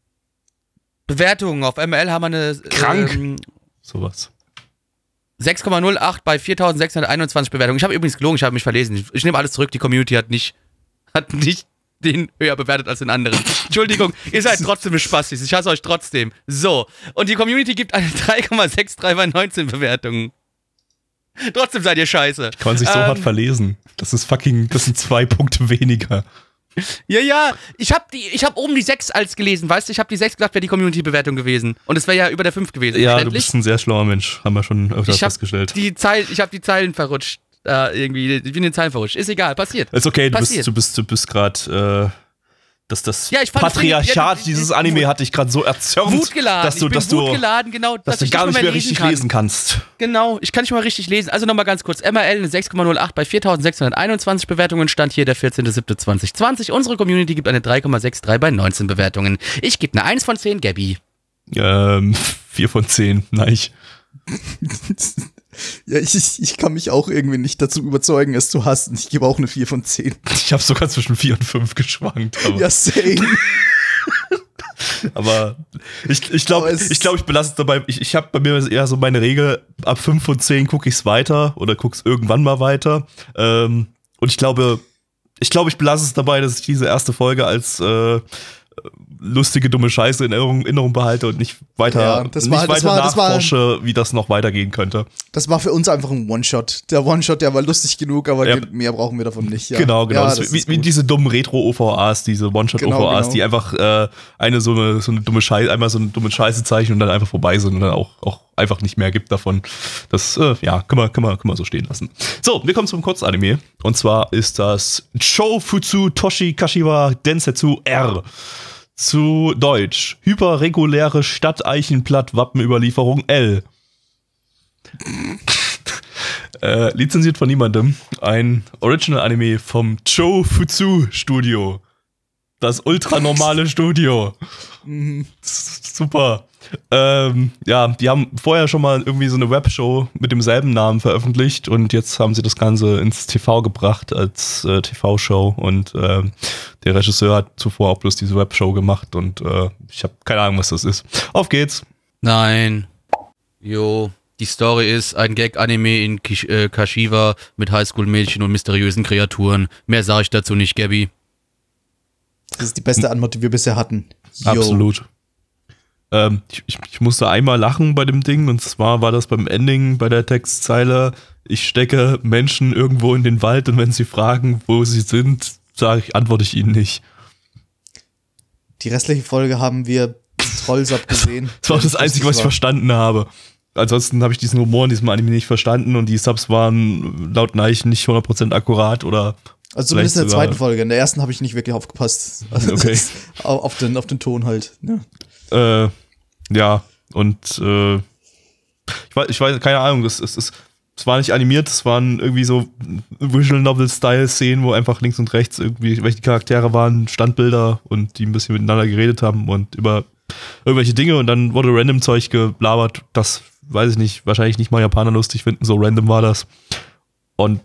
[SPEAKER 1] Bewertungen auf ML haben wir eine
[SPEAKER 3] Krank.
[SPEAKER 1] Ähm,
[SPEAKER 3] Sowas.
[SPEAKER 1] 6,08 bei 4621 Bewertungen. Ich habe übrigens gelogen, ich habe mich verlesen. Ich, ich nehme alles zurück, die Community hat nicht, hat nicht den höher bewertet als den anderen. Entschuldigung, ihr seid trotzdem Spastis. Ich hasse euch trotzdem. So. Und die Community gibt eine 3,63 bei 19 Bewertungen. Trotzdem seid ihr scheiße.
[SPEAKER 3] Kann man sich so
[SPEAKER 1] Ähm,
[SPEAKER 3] hart verlesen. Das ist fucking, das sind zwei Punkte weniger.
[SPEAKER 1] Ja, ja, ich habe die, ich habe oben die 6 als gelesen, weißt du? Ich habe die 6 gesagt, wäre die Community-Bewertung gewesen. Und es wäre ja über der 5 gewesen.
[SPEAKER 3] Ja, du bist ein sehr schlauer Mensch, haben wir schon öfters
[SPEAKER 1] ich
[SPEAKER 3] festgestellt.
[SPEAKER 1] die Zeilen, ich habe die Zeilen verrutscht. Äh, irgendwie, ich bin in den Zeilen verrutscht. Ist egal, passiert.
[SPEAKER 3] Ist okay, du bist,
[SPEAKER 1] Passiert.
[SPEAKER 3] du bist, du bist gerade, äh, dass das
[SPEAKER 1] Ja, ich fand-
[SPEAKER 3] Patriarchat
[SPEAKER 1] ja, das-
[SPEAKER 3] dieses Anime hat dich gerade so erzürnt,
[SPEAKER 1] Wut geladen.
[SPEAKER 3] dass du,
[SPEAKER 1] ich bin
[SPEAKER 3] dass du,
[SPEAKER 1] geladen, genau,
[SPEAKER 3] dass du
[SPEAKER 1] ich
[SPEAKER 3] gar nicht mehr
[SPEAKER 1] lesen
[SPEAKER 3] richtig
[SPEAKER 1] kann.
[SPEAKER 3] lesen kannst.
[SPEAKER 1] Genau, ich kann nicht mal richtig lesen. Also nochmal ganz kurz. MRL eine 6,08 bei 4621 Bewertungen. Stand hier der 14.07.2020. Unsere Community gibt eine 3,63 bei 19 Bewertungen. Ich gebe eine 1 von 10, Gabby.
[SPEAKER 3] Ähm, vier von zehn, nein.
[SPEAKER 2] Ja, ich, ich, kann mich auch irgendwie nicht dazu überzeugen, es zu hassen. Ich gebe auch eine 4 von 10.
[SPEAKER 3] Ich habe sogar zwischen vier und fünf geschwankt. Aber,
[SPEAKER 2] Ja, same.
[SPEAKER 3] aber ich, ich glaube, ich, glaub, ich belasse es dabei. Ich, ich habe bei mir eher so meine Regel, ab fünf von zehn gucke ich es weiter oder gucke es irgendwann mal weiter. Ähm, und ich glaube, ich glaube, ich belasse es dabei, dass ich diese erste Folge als äh, lustige, dumme Scheiße in Erinnerung, Erinnerung behalte und nicht weiter,
[SPEAKER 2] Ja, das
[SPEAKER 3] nicht
[SPEAKER 2] war- das
[SPEAKER 3] weiter
[SPEAKER 2] war- das war-
[SPEAKER 3] nachforsche, wie das noch weitergehen könnte.
[SPEAKER 2] Das war für uns einfach ein One-Shot. Der One-Shot, der war lustig genug, aber
[SPEAKER 3] Ja.
[SPEAKER 2] mehr brauchen wir davon nicht. Ja.
[SPEAKER 3] Genau, genau. Das
[SPEAKER 2] das
[SPEAKER 3] wie, wie diese dummen Retro-OVAs, diese One-Shot-OVAs,
[SPEAKER 2] Genau, genau.
[SPEAKER 3] die einfach äh, eine so eine, so eine dumme Scheiße, einmal so eine dumme Scheiße zeichnen und dann einfach vorbei sind und dann auch, auch einfach nicht mehr gibt davon. Das, äh, ja, können wir, können, wir, können wir so stehen lassen. So, wir kommen zum Kurzanime. Und zwar ist das Shofutsu Toshi Kashiwa Densetsu R. Zu Deutsch. Hyperreguläre Stadteichenblatt-Wappenüberlieferung L. Äh, lizenziert von niemandem. Ein Original-Anime vom Joe Futsu Studio. Das ultranormale Studio. S- Super. Ähm, ja, die haben vorher schon mal irgendwie so eine Webshow mit demselben Namen veröffentlicht und jetzt haben sie das Ganze ins TV gebracht als äh, TV-Show und ähm, der Regisseur hat zuvor auch bloß diese Webshow gemacht und äh, ich habe keine Ahnung, was das ist. Auf geht's.
[SPEAKER 1] Nein. Jo. Die Story ist ein Gag-Anime in Kish äh, Kashiwa mit Highschool-Mädchen und mysteriösen Kreaturen. Mehr sage ich dazu nicht, Gabby.
[SPEAKER 2] Das ist die beste Antwort, die wir bisher hatten. Yo.
[SPEAKER 3] Absolut. Ähm, ich, ich, ich musste einmal lachen bei dem Ding und zwar war das beim Ending bei der Textzeile. Ich stecke Menschen irgendwo in den Wald und wenn sie fragen, wo sie sind, sage ich, antworte ich ihnen nicht.
[SPEAKER 2] Die restliche Folge haben wir Trollsab gesehen.
[SPEAKER 3] Das war auch das Einzige, was ich verstanden habe. Ansonsten habe ich diesen Humor in diesem Anime nicht verstanden und die Subs waren laut Neichen nicht 100% akkurat oder
[SPEAKER 2] Also zumindest in der zweiten Folge. In der ersten habe ich nicht wirklich aufgepasst. Also
[SPEAKER 3] Okay.
[SPEAKER 2] auf, den, auf den Ton halt. Ja.
[SPEAKER 3] Äh, ja, und äh, ich weiß, ich weiß, keine Ahnung, das ist, es, es war nicht animiert, es waren irgendwie so Visual Novel-Style-Szenen, wo einfach links und rechts irgendwie welche Charaktere waren, Standbilder und die ein bisschen miteinander geredet haben und über irgendwelche Dinge und dann wurde random Zeug gelabert, das weiß ich nicht, wahrscheinlich nicht mal Japaner lustig finden, so random war das. Und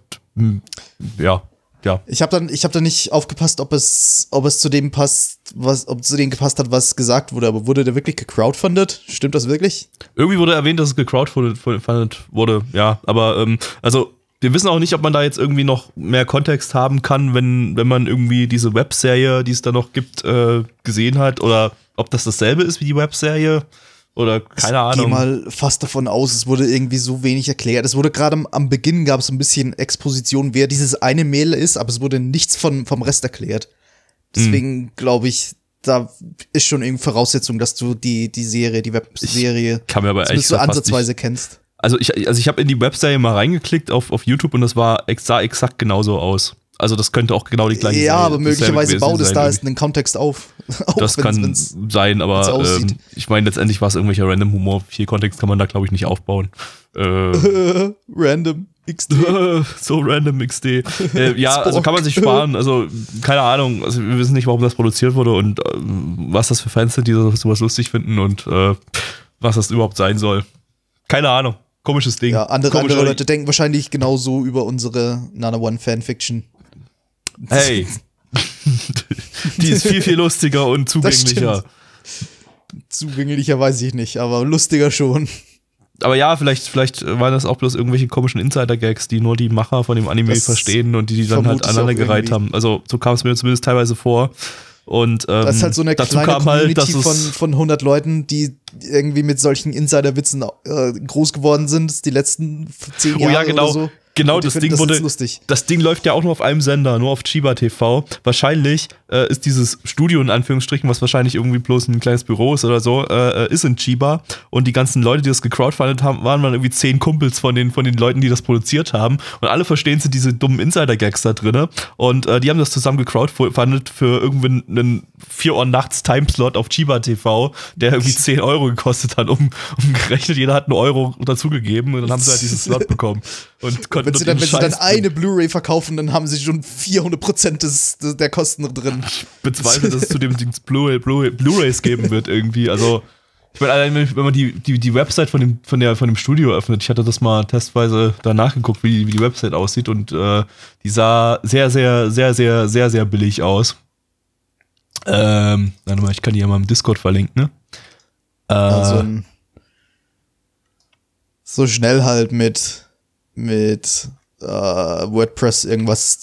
[SPEAKER 3] ja, ja.
[SPEAKER 2] Ich habe dann, ich habe dann nicht aufgepasst, ob es, ob es zu dem passt, was, ob zu dem gepasst hat, was gesagt wurde. Aber wurde der wirklich gecrowdfundet? Stimmt das wirklich?
[SPEAKER 3] Irgendwie wurde erwähnt, dass es gecrowdfundet wurde, ja. Aber ähm, also wir wissen auch nicht, ob man da jetzt irgendwie noch mehr Kontext haben kann, wenn, wenn man irgendwie diese Webserie, die es da noch gibt, äh, gesehen hat. Oder ob das dasselbe ist wie die Webserie. Oder keine
[SPEAKER 2] Ich gehe
[SPEAKER 3] Ahnung.
[SPEAKER 2] mal fast davon aus, es wurde irgendwie so wenig erklärt. Es wurde gerade am, am Beginn gab es ein bisschen Exposition, wer dieses eine Mädel ist, aber es wurde nichts von, vom Rest erklärt. Deswegen
[SPEAKER 3] Hm.
[SPEAKER 2] glaube ich, da ist schon irgendwie Voraussetzung, dass du die, die Serie, die Webserie
[SPEAKER 3] Kann mir aber ehrlich
[SPEAKER 2] so ansatzweise kennst.
[SPEAKER 3] Also ich, also ich habe in die Webserie mal reingeklickt auf, auf YouTube und das war sah exakt genauso aus. Also das könnte auch genau die gleiche
[SPEAKER 2] Ja,
[SPEAKER 3] Serie-
[SPEAKER 2] aber möglicherweise baut es
[SPEAKER 3] sein
[SPEAKER 2] da ist einen Kontext auf.
[SPEAKER 3] Das
[SPEAKER 2] wenn's-
[SPEAKER 3] kann
[SPEAKER 2] wenn's-
[SPEAKER 3] sein, aber ähm, ich meine, letztendlich war es irgendwelcher random Humor. Viel Kontext kann man da, glaube ich, nicht aufbauen. Äh,
[SPEAKER 2] Random XD.
[SPEAKER 3] so random XD. Äh, ja, also kann man sich sparen. Also, keine Ahnung. Also, wir wissen nicht, warum das produziert wurde und äh, was das für Fans sind, die so- sowas lustig finden und äh, was das überhaupt sein soll. Keine Ahnung. Komisches Ding.
[SPEAKER 2] Ja, andere,
[SPEAKER 3] Komisch,
[SPEAKER 2] andere? Leute denken wahrscheinlich genauso über unsere Nana One Fanfiction.
[SPEAKER 3] Hey. die ist viel, viel lustiger und zugänglicher.
[SPEAKER 2] Zugänglicher weiß ich nicht, aber lustiger schon.
[SPEAKER 3] Aber ja, vielleicht, vielleicht waren das auch bloß irgendwelche komischen Insider-Gags, die nur die Macher von dem Anime
[SPEAKER 2] Das
[SPEAKER 3] verstehen und die die dann halt aneinandergereiht haben. Also so kam es mir zumindest teilweise vor. Und ähm,
[SPEAKER 2] Das ist halt so eine
[SPEAKER 3] dazu
[SPEAKER 2] kleine
[SPEAKER 3] halt,
[SPEAKER 2] Community
[SPEAKER 3] es
[SPEAKER 2] von, von 100 Leuten, die irgendwie mit solchen Insider-Witzen äh, groß geworden sind, die letzten 10
[SPEAKER 3] Oh
[SPEAKER 2] Jahre
[SPEAKER 3] ja, genau.
[SPEAKER 2] oder so.
[SPEAKER 3] Genau, das Ding
[SPEAKER 2] das
[SPEAKER 3] wurde. Das Ding läuft ja auch nur auf einem Sender, nur auf Chiba TV. Wahrscheinlich äh, ist dieses Studio in Anführungsstrichen, was wahrscheinlich irgendwie bloß ein kleines Büro ist oder so, äh, äh, ist in Chiba. Und die ganzen Leute, die das gecrowdfundet haben, waren mal irgendwie zehn Kumpels von den, von den Leuten, die das produziert haben. Und alle verstehen sie diese dummen Insider-Gags da drin. Und äh, die haben das zusammen gecrowdfundet für irgendwie einen 4 Uhr nachts Timeslot auf Chiba TV, der irgendwie 10 Euro gekostet hat, um, umgerechnet. Jeder hat einen Euro dazugegeben und dann haben sie halt diesen Slot bekommen. Und konnten
[SPEAKER 2] Wenn sie dann, wenn sie dann eine Blu-ray verkaufen, dann haben sie schon 400% des, des, der Kosten drin.
[SPEAKER 3] Bezweifle, dass es zu dem Dings Blu-ray, Blu-ray, Blu-rays geben wird irgendwie. Also ich meine, allein wenn man die, die, die Website von dem, von, der, von dem Studio öffnet, ich hatte das mal testweise da nachgeguckt, wie, die- wie die Website aussieht und äh, die sah sehr, sehr, sehr, sehr, sehr, sehr billig aus. Ähm, warte mal, ich kann die ja mal im Discord verlinken, ne? Äh,
[SPEAKER 2] Also so schnell halt mit, mit äh, WordPress irgendwas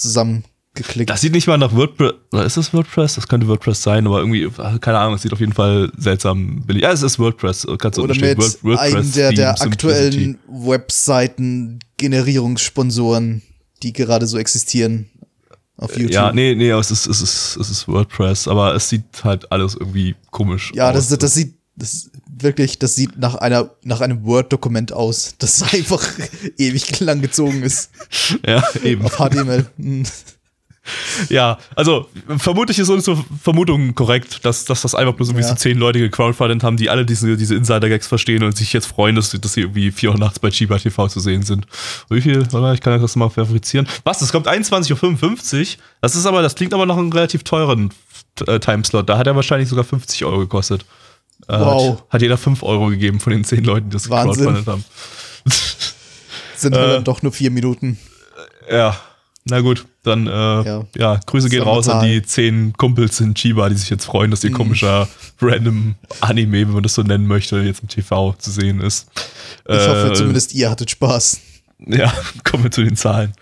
[SPEAKER 2] zusammengeklickt.
[SPEAKER 3] das sieht nicht mal nach WordPress, oder ist das WordPress? Das könnte WordPress sein, aber irgendwie, äh, keine Ahnung, es sieht auf jeden Fall seltsam billig. Ja, es ist WordPress, kannst du
[SPEAKER 2] Oder mit
[SPEAKER 3] Word-
[SPEAKER 2] einem der, der aktuellen Webseiten-Generierungssponsoren, die gerade so existieren auf YouTube.
[SPEAKER 3] Ja, nee, nee, es ist, es ist, es ist WordPress, aber es sieht halt alles irgendwie komisch
[SPEAKER 2] Ja,
[SPEAKER 3] aus.
[SPEAKER 2] das, das sieht das wirklich, das sieht nach einer nach einem Word-Dokument aus, das einfach ewig lang gezogen ist
[SPEAKER 3] ja, eben.
[SPEAKER 2] auf HTML.
[SPEAKER 3] Ja, also vermutlich ist unsere Vermutung korrekt, dass, dass das einfach bloß irgendwie
[SPEAKER 2] Ja.
[SPEAKER 3] so zehn Leute gecrowdfundet haben, die alle diese, diese Insider-Gags verstehen und sich jetzt freuen, dass, sie- dass sie irgendwie 4 Uhr nachts bei Chiba TV zu sehen sind. Wie viel? Warte, Ich kann das mal favorizieren. Was? Das kommt 21.55 Uhr? Das ist aber, das klingt aber nach einem relativ teuren äh, Timeslot. Da hat er wahrscheinlich sogar 50 Euro gekostet. Äh,
[SPEAKER 2] Wow.
[SPEAKER 3] Hat, hat jeder 5 Euro gegeben von den 10 Leuten, die das
[SPEAKER 2] Wahnsinn.
[SPEAKER 3] gecrowdfundet haben.
[SPEAKER 2] Sind
[SPEAKER 3] Äh.
[SPEAKER 2] dann doch nur vier Minuten.
[SPEAKER 3] Ja, na gut, dann äh, ja.
[SPEAKER 2] Ja.
[SPEAKER 3] Grüße gehen raus an die zehn Kumpels in Chiba, die sich jetzt freuen, dass ihr
[SPEAKER 2] Mhm.
[SPEAKER 3] komischer random Anime, wenn man das so nennen möchte, jetzt im TV zu sehen ist.
[SPEAKER 2] Ich hoffe
[SPEAKER 3] Äh,
[SPEAKER 2] zumindest, ihr hattet Spaß.
[SPEAKER 3] Ja, kommen wir zu den Zahlen.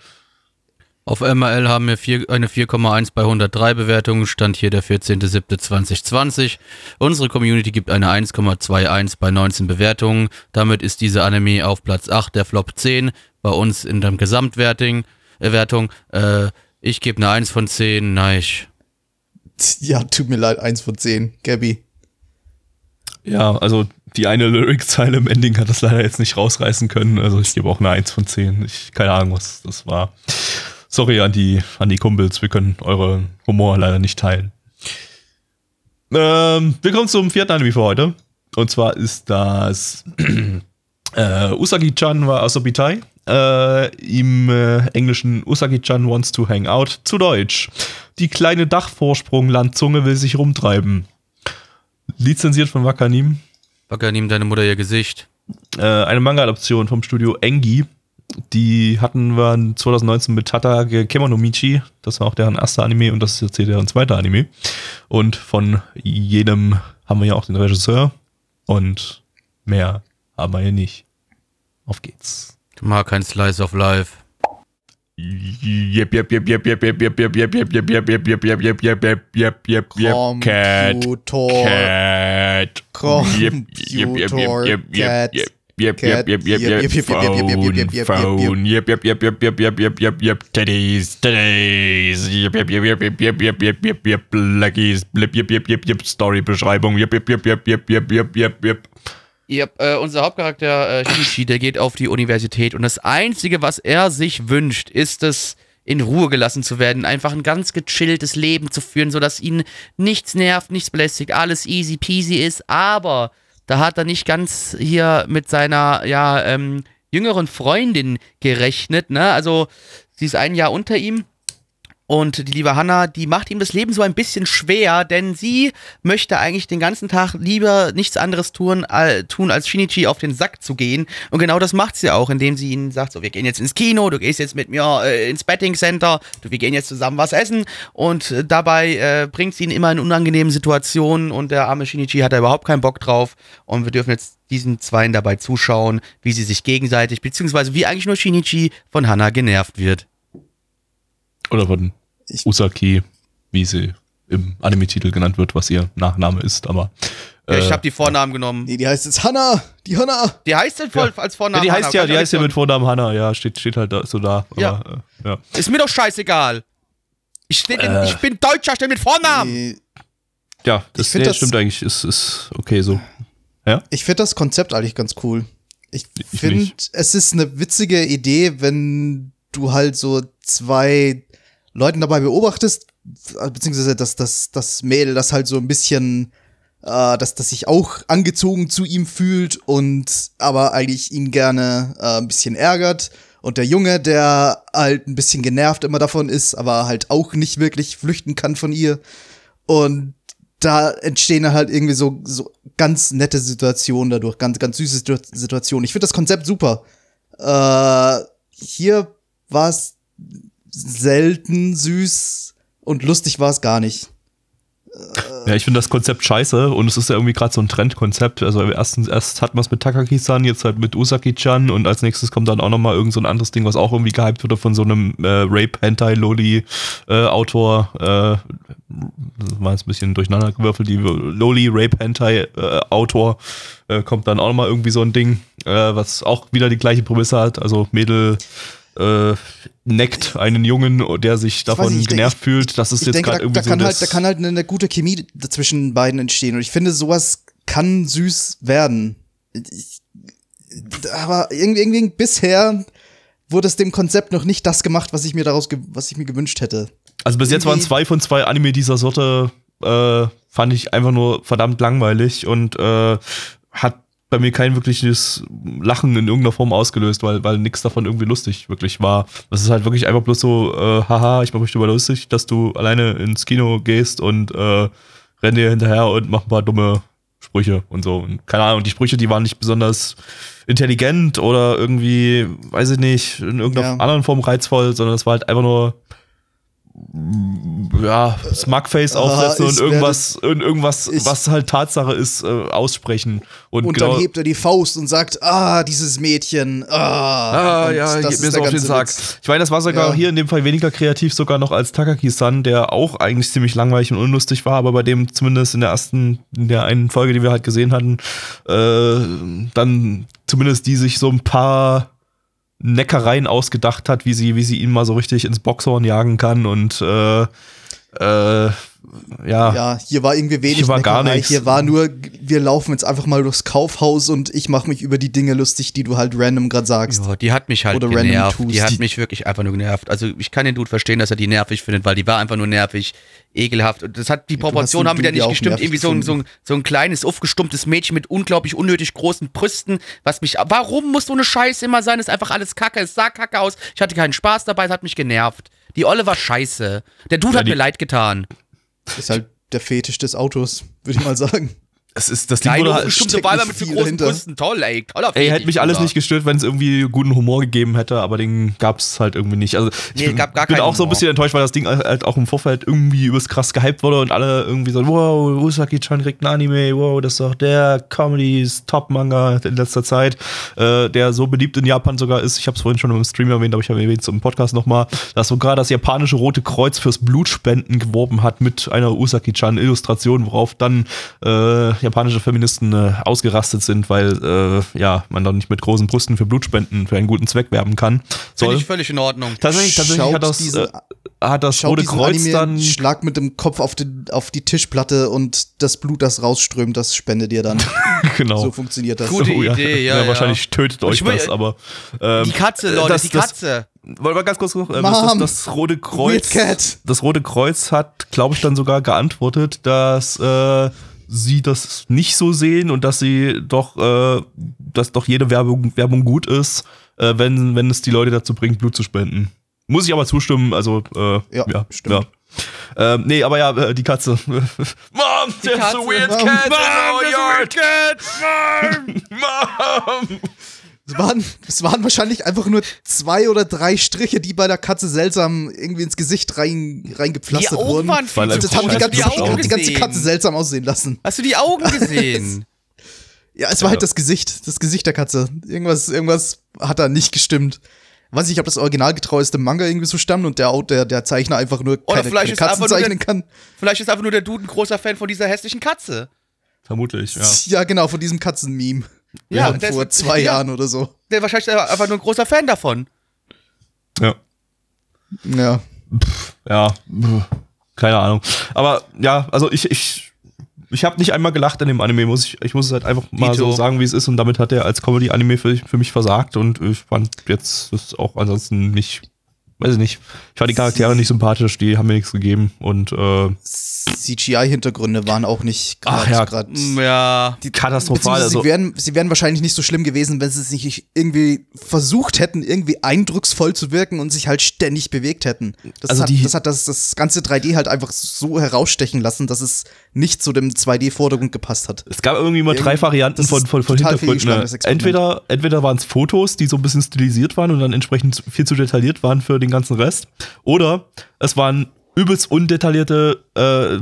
[SPEAKER 1] Auf MRL haben wir vier, eine 4,1 bei 103 Bewertungen, stand hier der 14.07.2020. Unsere Community gibt eine 1,21 bei 19 Bewertungen. Damit ist diese Anime auf Platz 8 der Flop 10 bei uns in der Gesamtwertung. Wertung. Äh, ich gebe eine 1 von 10, nein.
[SPEAKER 2] Ja, tut mir leid, eins von zehn, Gabby.
[SPEAKER 3] Ja, also die eine Lyric-Zeile im Ending hat das leider jetzt nicht rausreißen können. Also ich gebe auch eine 1 von 10. Ich keine Ahnung, was das war. Sorry an die, an die Kumpels, wir können euren Humor leider nicht teilen. Ähm, wir kommen zum vierten Anime für heute. Und zwar ist das äh, Usagi-chan wa Asobitai. Äh, Im äh, englischen Usagi-chan wants to hang out. Zu Deutsch. Die kleine Dachvorsprung-Landzunge will sich rumtreiben. Lizenziert von Wakanim.
[SPEAKER 1] Backer, nimm deine Mutter ihr Gesicht.
[SPEAKER 3] Äh, eine Manga-Adaption vom Studio Engi. Die hatten wir 2019 mit Tatage Kemonomichi. Das war auch deren erster Anime und das ist jetzt hier deren zweiter Anime. Und von jedem haben wir ja auch den Regisseur. Und mehr haben wir hier nicht. Auf geht's.
[SPEAKER 1] Du mag kein Slice of Life.
[SPEAKER 3] Yep, yep, yep, yep, yep, yep, yep, yep, yep, yep, yep, yep, yep, yep, yep, yep, yep, yep, yep, yep, cat, cat,
[SPEAKER 2] Computer, cat,
[SPEAKER 3] Yep, yep, yep, yep,
[SPEAKER 2] yep,
[SPEAKER 3] yep,
[SPEAKER 2] yep, yep, yep, yep, yep, yep, yep,
[SPEAKER 3] phone, yep, yep, yep, yep, yep, yep, yep, yep, yep, teddies, teddies, yep, yep, yep, yep, yep, yep, yep, yep, yep, yep, blackies, blip, yep, yep, yep, yep, Story-Beschreibung, yep, yep, yep, yep, yep, yep, yep, yep, yep.
[SPEAKER 1] Yep, äh, unser Hauptcharakter äh, Shinichi, der geht auf die Universität und das Einzige, was er sich wünscht, ist es, in Ruhe gelassen zu werden, einfach ein ganz gechilltes Leben zu führen, sodass ihn nichts nervt, nichts belästigt, alles easy peasy ist, aber da hat er nicht ganz hier mit seiner, ja, ähm, jüngeren Freundin gerechnet, ne, also sie ist ein Jahr unter ihm Und die liebe Hannah, die macht ihm das Leben so ein bisschen schwer, denn sie möchte eigentlich den ganzen Tag lieber nichts anderes tun, äh, tun als Shinichi auf den Sack zu gehen. Und genau das macht sie auch, indem sie ihnen sagt, so, wir gehen jetzt ins Kino, du gehst jetzt mit mir äh, ins Betting Center, du, wir gehen jetzt zusammen was essen. Und äh, dabei äh, bringt sie ihn immer in unangenehmen Situationen und der arme Shinichi hat da überhaupt keinen Bock drauf. Und wir dürfen jetzt diesen Zweien dabei zuschauen, wie sie sich gegenseitig, beziehungsweise wie eigentlich nur Shinichi von Hannah genervt wird.
[SPEAKER 3] Oder von
[SPEAKER 2] Ich-
[SPEAKER 3] Usaki, wie sie im Anime-Titel genannt wird, was ihr Nachname ist, aber.
[SPEAKER 1] Ja, ich
[SPEAKER 3] äh,
[SPEAKER 1] habe die Vornamen genommen.
[SPEAKER 2] Nee, die heißt jetzt Hannah! Die Hannah!
[SPEAKER 1] Die heißt denn voll als
[SPEAKER 3] ja,
[SPEAKER 1] Vornamen
[SPEAKER 3] die heißt
[SPEAKER 1] Hannah,
[SPEAKER 3] ja, die heißt ja mit Vornamen Hannah, ja, steht, steht halt da, so da. Aber,
[SPEAKER 1] Ja.
[SPEAKER 3] Äh, ja.
[SPEAKER 1] Ist mir doch scheißegal. Ich, steh, in-
[SPEAKER 3] Äh.
[SPEAKER 1] ich bin Deutscher, steh mit Vornamen.
[SPEAKER 2] Nee,
[SPEAKER 3] Ja, das, nee,
[SPEAKER 2] das-
[SPEAKER 3] stimmt eigentlich, ist, ist okay so. Ja?
[SPEAKER 2] Ich finde das Konzept eigentlich ganz cool. Ich
[SPEAKER 3] Ich
[SPEAKER 2] finde, es ist eine witzige Idee, wenn du halt so zwei Leuten dabei beobachtest, beziehungsweise dass das, das Mädel, das halt so ein bisschen, äh, dass das sich auch angezogen zu ihm fühlt und aber eigentlich ihn gerne äh, ein bisschen ärgert. Und der Junge, der halt ein bisschen genervt immer davon ist, aber halt auch nicht wirklich flüchten kann von ihr. Und da entstehen halt irgendwie so, so ganz nette Situationen dadurch, ganz, ganz süße Situ- Situationen. Ich finde das Konzept super. Äh, hier war es selten süß und lustig war es gar nicht.
[SPEAKER 3] Ja, ich finde das Konzept scheiße und es ist ja irgendwie gerade so ein Trendkonzept. Also erstens, erst hat man es mit Takaki-san, jetzt halt mit Usaki-chan und als nächstes kommt dann auch nochmal irgend so ein anderes Ding, was auch irgendwie gehypt wurde von so einem äh, Rape-Hentai-Loli-Autor. Äh, das war jetzt ein bisschen durcheinander gewürfelt, die Loli-Rape-Hentai-Autor äh, kommt dann auch nochmal irgendwie so ein Ding, äh, was auch wieder die gleiche Prämisse hat. Also Mädel äh, neckt einen Jungen, der sich davon
[SPEAKER 2] nicht, ich
[SPEAKER 3] genervt fühlt. Das ist
[SPEAKER 2] Ich
[SPEAKER 3] jetzt gerade
[SPEAKER 2] da,
[SPEAKER 3] irgendwie
[SPEAKER 2] da kann
[SPEAKER 3] so
[SPEAKER 2] halt, da kann halt eine, eine gute Chemie zwischen beiden entstehen. Und ich finde, sowas kann süß werden. Ich, aber irgendwie, irgendwie bisher wurde es dem Konzept noch nicht das gemacht, was ich mir daraus, was ich mir gewünscht hätte.
[SPEAKER 3] Also bis jetzt waren zwei von zwei Anime dieser Sorte, äh, fand ich einfach nur verdammt langweilig und äh, hat bei mir kein wirkliches Lachen in irgendeiner Form ausgelöst, weil, weil nichts davon irgendwie lustig wirklich war. Das ist halt wirklich einfach bloß so, äh, haha, ich mach mich darüber lustig, dass du alleine ins Kino gehst und äh, renn dir hinterher und mach ein paar dumme Sprüche und so. Und keine Ahnung, die Sprüche, die waren nicht besonders intelligent oder irgendwie, weiß ich nicht, in irgendeiner
[SPEAKER 2] Ja.
[SPEAKER 3] anderen Form reizvoll, sondern es war halt einfach nur ja, Smugface
[SPEAKER 2] Ah,
[SPEAKER 3] aufsetzen und
[SPEAKER 2] ich
[SPEAKER 3] irgendwas, und irgendwas,
[SPEAKER 2] ich-
[SPEAKER 3] was halt Tatsache ist, äh, aussprechen. Und,
[SPEAKER 2] Und
[SPEAKER 3] genau,
[SPEAKER 2] dann hebt er die Faust und sagt, ah, dieses Mädchen, ah.
[SPEAKER 3] Ah,
[SPEAKER 2] Und
[SPEAKER 3] ja,
[SPEAKER 2] das
[SPEAKER 3] mir so auf den Sack.
[SPEAKER 2] Witz.
[SPEAKER 3] Ich meine, das war sogar
[SPEAKER 2] Ja.
[SPEAKER 3] hier in dem Fall weniger kreativ sogar noch als Takaki-san, der auch eigentlich ziemlich langweilig und unlustig war, aber bei dem zumindest in der ersten, in der einen Folge, die wir halt gesehen hatten, äh, dann zumindest die sich so ein paar Neckereien ausgedacht hat, wie sie, wie sie ihn mal so richtig ins Boxhorn jagen kann und äh, äh, ja,
[SPEAKER 2] Ja, hier war irgendwie wenig
[SPEAKER 3] Hier war gar
[SPEAKER 2] Neckerei.
[SPEAKER 3] nichts.
[SPEAKER 2] Hier war nur, wir laufen jetzt einfach mal durchs Kaufhaus und ich mache mich über die Dinge lustig, die du halt random gerade sagst.
[SPEAKER 1] Ja, die hat mich halt
[SPEAKER 2] Oder random
[SPEAKER 1] genervt.
[SPEAKER 2] tust.
[SPEAKER 1] Die hat mich wirklich einfach nur genervt. Also ich kann den Dude verstehen, dass er die nervig findet, weil die war einfach nur nervig, ekelhaft. Und das hat die Proportionen haben wieder nicht gestimmt. Irgendwie so ein, so, ein, so ein kleines, aufgestummtes Mädchen mit unglaublich unnötig großen Brüsten, was mich. Warum muss so eine Scheiße immer sein? Ist einfach alles Kacke. Es sah kacke aus. Ich hatte keinen Spaß dabei, es hat mich genervt. Die Olle war scheiße. Der Dude
[SPEAKER 3] Ja,
[SPEAKER 1] hat mir leid getan.
[SPEAKER 2] Ist halt der Fetisch des Autos, würde ich mal sagen.
[SPEAKER 3] Es ist, das Ding
[SPEAKER 1] Kleine,
[SPEAKER 3] wurde halt,
[SPEAKER 2] steckt
[SPEAKER 1] Weiber mit
[SPEAKER 2] viel
[SPEAKER 1] großen
[SPEAKER 2] dahinter.
[SPEAKER 1] Brüsten. Toll, ey. Toller
[SPEAKER 3] Ey, hätte mich alles
[SPEAKER 1] Bruder.
[SPEAKER 3] nicht gestört, wenn es irgendwie guten Humor gegeben hätte, aber den gab's halt irgendwie nicht. Also ich
[SPEAKER 1] Nee,
[SPEAKER 3] bin,
[SPEAKER 1] gab gar
[SPEAKER 3] bin auch so ein bisschen enttäuscht, weil das Ding halt auch im Vorfeld irgendwie übers krass gehypt wurde und alle irgendwie so, wow, Usaki-chan kriegt ein Anime, wow, das ist doch der Comedy-Top-Manga in letzter Zeit, äh, der so beliebt in Japan sogar ist. Ich habe es vorhin schon im Stream erwähnt, aber ich habe erwähnt es im Podcast nochmal, dass sogar das japanische Rote Kreuz fürs Blutspenden geworben hat mit einer Usaki-chan-Illustration, worauf dann äh, japanische Feministen äh, ausgerastet sind, weil äh, ja man dann nicht mit großen Brüsten für Blutspenden für einen guten Zweck werben kann.
[SPEAKER 1] Finde ich völlig in Ordnung.
[SPEAKER 3] Tatsächlich, tatsächlich
[SPEAKER 2] Schaut
[SPEAKER 3] hat das,
[SPEAKER 2] diese-
[SPEAKER 3] äh, hat das Rote
[SPEAKER 2] diesen
[SPEAKER 3] Kreuz
[SPEAKER 2] Anime,
[SPEAKER 3] dann.
[SPEAKER 2] schlag mit dem Kopf auf die, auf die Tischplatte und das Blut, das rausströmt, das spendet ihr dann.
[SPEAKER 3] Genau.
[SPEAKER 2] So funktioniert das.
[SPEAKER 1] Gute Idee, ja, ja.
[SPEAKER 3] Wahrscheinlich tötet euch
[SPEAKER 1] ich will-
[SPEAKER 3] das, aber. Ähm,
[SPEAKER 1] Die Katze, Leute,
[SPEAKER 3] das-
[SPEAKER 1] die
[SPEAKER 3] das-
[SPEAKER 1] Katze.
[SPEAKER 3] Wollen wir ganz kurz noch, äh, das,
[SPEAKER 2] Mom,
[SPEAKER 3] das, das Rote Kreuz. Das Rote Kreuz hat, glaube ich, dann sogar geantwortet, dass äh, sie das nicht so sehen und dass sie doch, äh, dass doch jede Werbung, Werbung gut ist, äh, wenn, wenn es die Leute dazu bringt, Blut zu spenden. Muss ich aber zustimmen, also äh,
[SPEAKER 2] Ja,
[SPEAKER 3] ja,
[SPEAKER 2] stimmt.
[SPEAKER 3] Ja. Ähm, nee, aber ja, äh, die Katze. Mom, there's
[SPEAKER 1] Katze.
[SPEAKER 3] a weird
[SPEAKER 2] Mom,
[SPEAKER 3] cat in
[SPEAKER 1] Mom,
[SPEAKER 3] our
[SPEAKER 1] there's a
[SPEAKER 3] yard. Mom!
[SPEAKER 2] Es waren, es waren wahrscheinlich einfach nur zwei oder drei Striche, die bei der Katze seltsam irgendwie ins Gesicht rein, reingepflastert
[SPEAKER 1] Die Augen
[SPEAKER 2] wurden.
[SPEAKER 1] waren viel
[SPEAKER 3] das
[SPEAKER 2] haben die ganze,
[SPEAKER 1] die Augen
[SPEAKER 2] hat die ganze? Katze seltsam aussehen lassen.
[SPEAKER 1] Hast du die Augen gesehen?
[SPEAKER 2] Ja, es war halt das Gesicht, das Gesicht der Katze. Irgendwas, irgendwas hat da nicht gestimmt. Weiß nicht, ob das originalgetreueste Manga irgendwie so stammt und der, der, der Zeichner einfach nur
[SPEAKER 1] Oder
[SPEAKER 2] keine,
[SPEAKER 1] vielleicht
[SPEAKER 2] keine
[SPEAKER 1] ist
[SPEAKER 2] Katzen
[SPEAKER 1] einfach nur
[SPEAKER 2] zeichnen
[SPEAKER 1] der-
[SPEAKER 2] kann.
[SPEAKER 1] Vielleicht ist einfach nur der Dude ein großer Fan von dieser hässlichen Katze.
[SPEAKER 3] Vermutlich, ja.
[SPEAKER 2] Ja, genau, von diesem Katzen-Meme.
[SPEAKER 1] Ja, der
[SPEAKER 2] vor
[SPEAKER 1] ist-
[SPEAKER 2] zwei
[SPEAKER 1] ja.
[SPEAKER 2] Jahren oder so.
[SPEAKER 1] Der wahrscheinlich einfach nur ein großer Fan davon.
[SPEAKER 3] Ja.
[SPEAKER 2] Ja.
[SPEAKER 3] ja, keine Ahnung. Aber ja, also ich, ich, ich habe nicht einmal gelacht in dem Anime, muss ich, ich muss es halt einfach mal
[SPEAKER 1] Dito.
[SPEAKER 3] so sagen, wie es ist. Und damit hat er als Comedy-Anime für, für mich versagt. Und ich fand jetzt das auch ansonsten nicht, weiß ich nicht, ich fand die Charaktere nicht sympathisch, die haben mir nichts gegeben. Und äh,
[SPEAKER 2] CGI-Hintergründe waren auch nicht
[SPEAKER 3] Ach
[SPEAKER 2] gerade
[SPEAKER 3] ja.
[SPEAKER 2] grad-
[SPEAKER 1] Mm, Ja.
[SPEAKER 3] katastrophal. Also,
[SPEAKER 2] sie, wären, sie wären wahrscheinlich nicht so schlimm gewesen, wenn sie es nicht irgendwie versucht hätten, irgendwie eindrucksvoll zu wirken und sich halt ständig bewegt hätten. Das
[SPEAKER 3] Also
[SPEAKER 2] hat,
[SPEAKER 3] die-
[SPEAKER 2] das, hat das, das ganze 3D halt einfach so herausstechen lassen, dass es nicht zu dem 2D-Vordergrund gepasst hat.
[SPEAKER 3] Es gab irgendwie mal drei
[SPEAKER 2] Irgendwie-
[SPEAKER 3] Varianten von, von, von Hintergründen. Ne? Entweder, entweder waren es Fotos, die so ein bisschen stilisiert waren und dann entsprechend viel zu detailliert waren für den ganzen Rest. Oder es waren übelst undetaillierte, äh,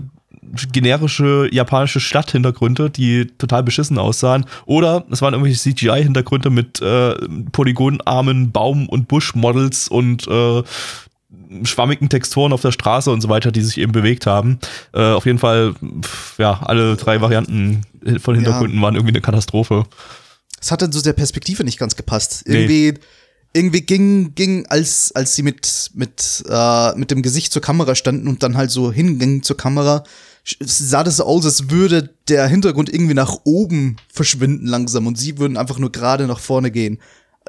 [SPEAKER 3] generische japanische Stadthintergründe, die total beschissen aussahen. Oder es waren irgendwelche CGI-Hintergründe mit äh, polygonarmen Baum- und Buschmodels und äh, schwammigen Texturen auf der Straße und so weiter, die sich eben bewegt haben. Äh, auf jeden Fall, pf, ja, alle drei Varianten von Hintergründen waren irgendwie eine Katastrophe.
[SPEAKER 2] Es hat dann so der Perspektive nicht ganz gepasst.
[SPEAKER 3] Nee.
[SPEAKER 2] Irgendwie, ging, ging, als, als sie mit, mit, äh, mit dem Gesicht zur Kamera standen und dann halt so hingingen zur Kamera, sah das so aus, als würde der Hintergrund irgendwie nach oben verschwinden langsam und sie würden einfach nur gerade nach vorne gehen.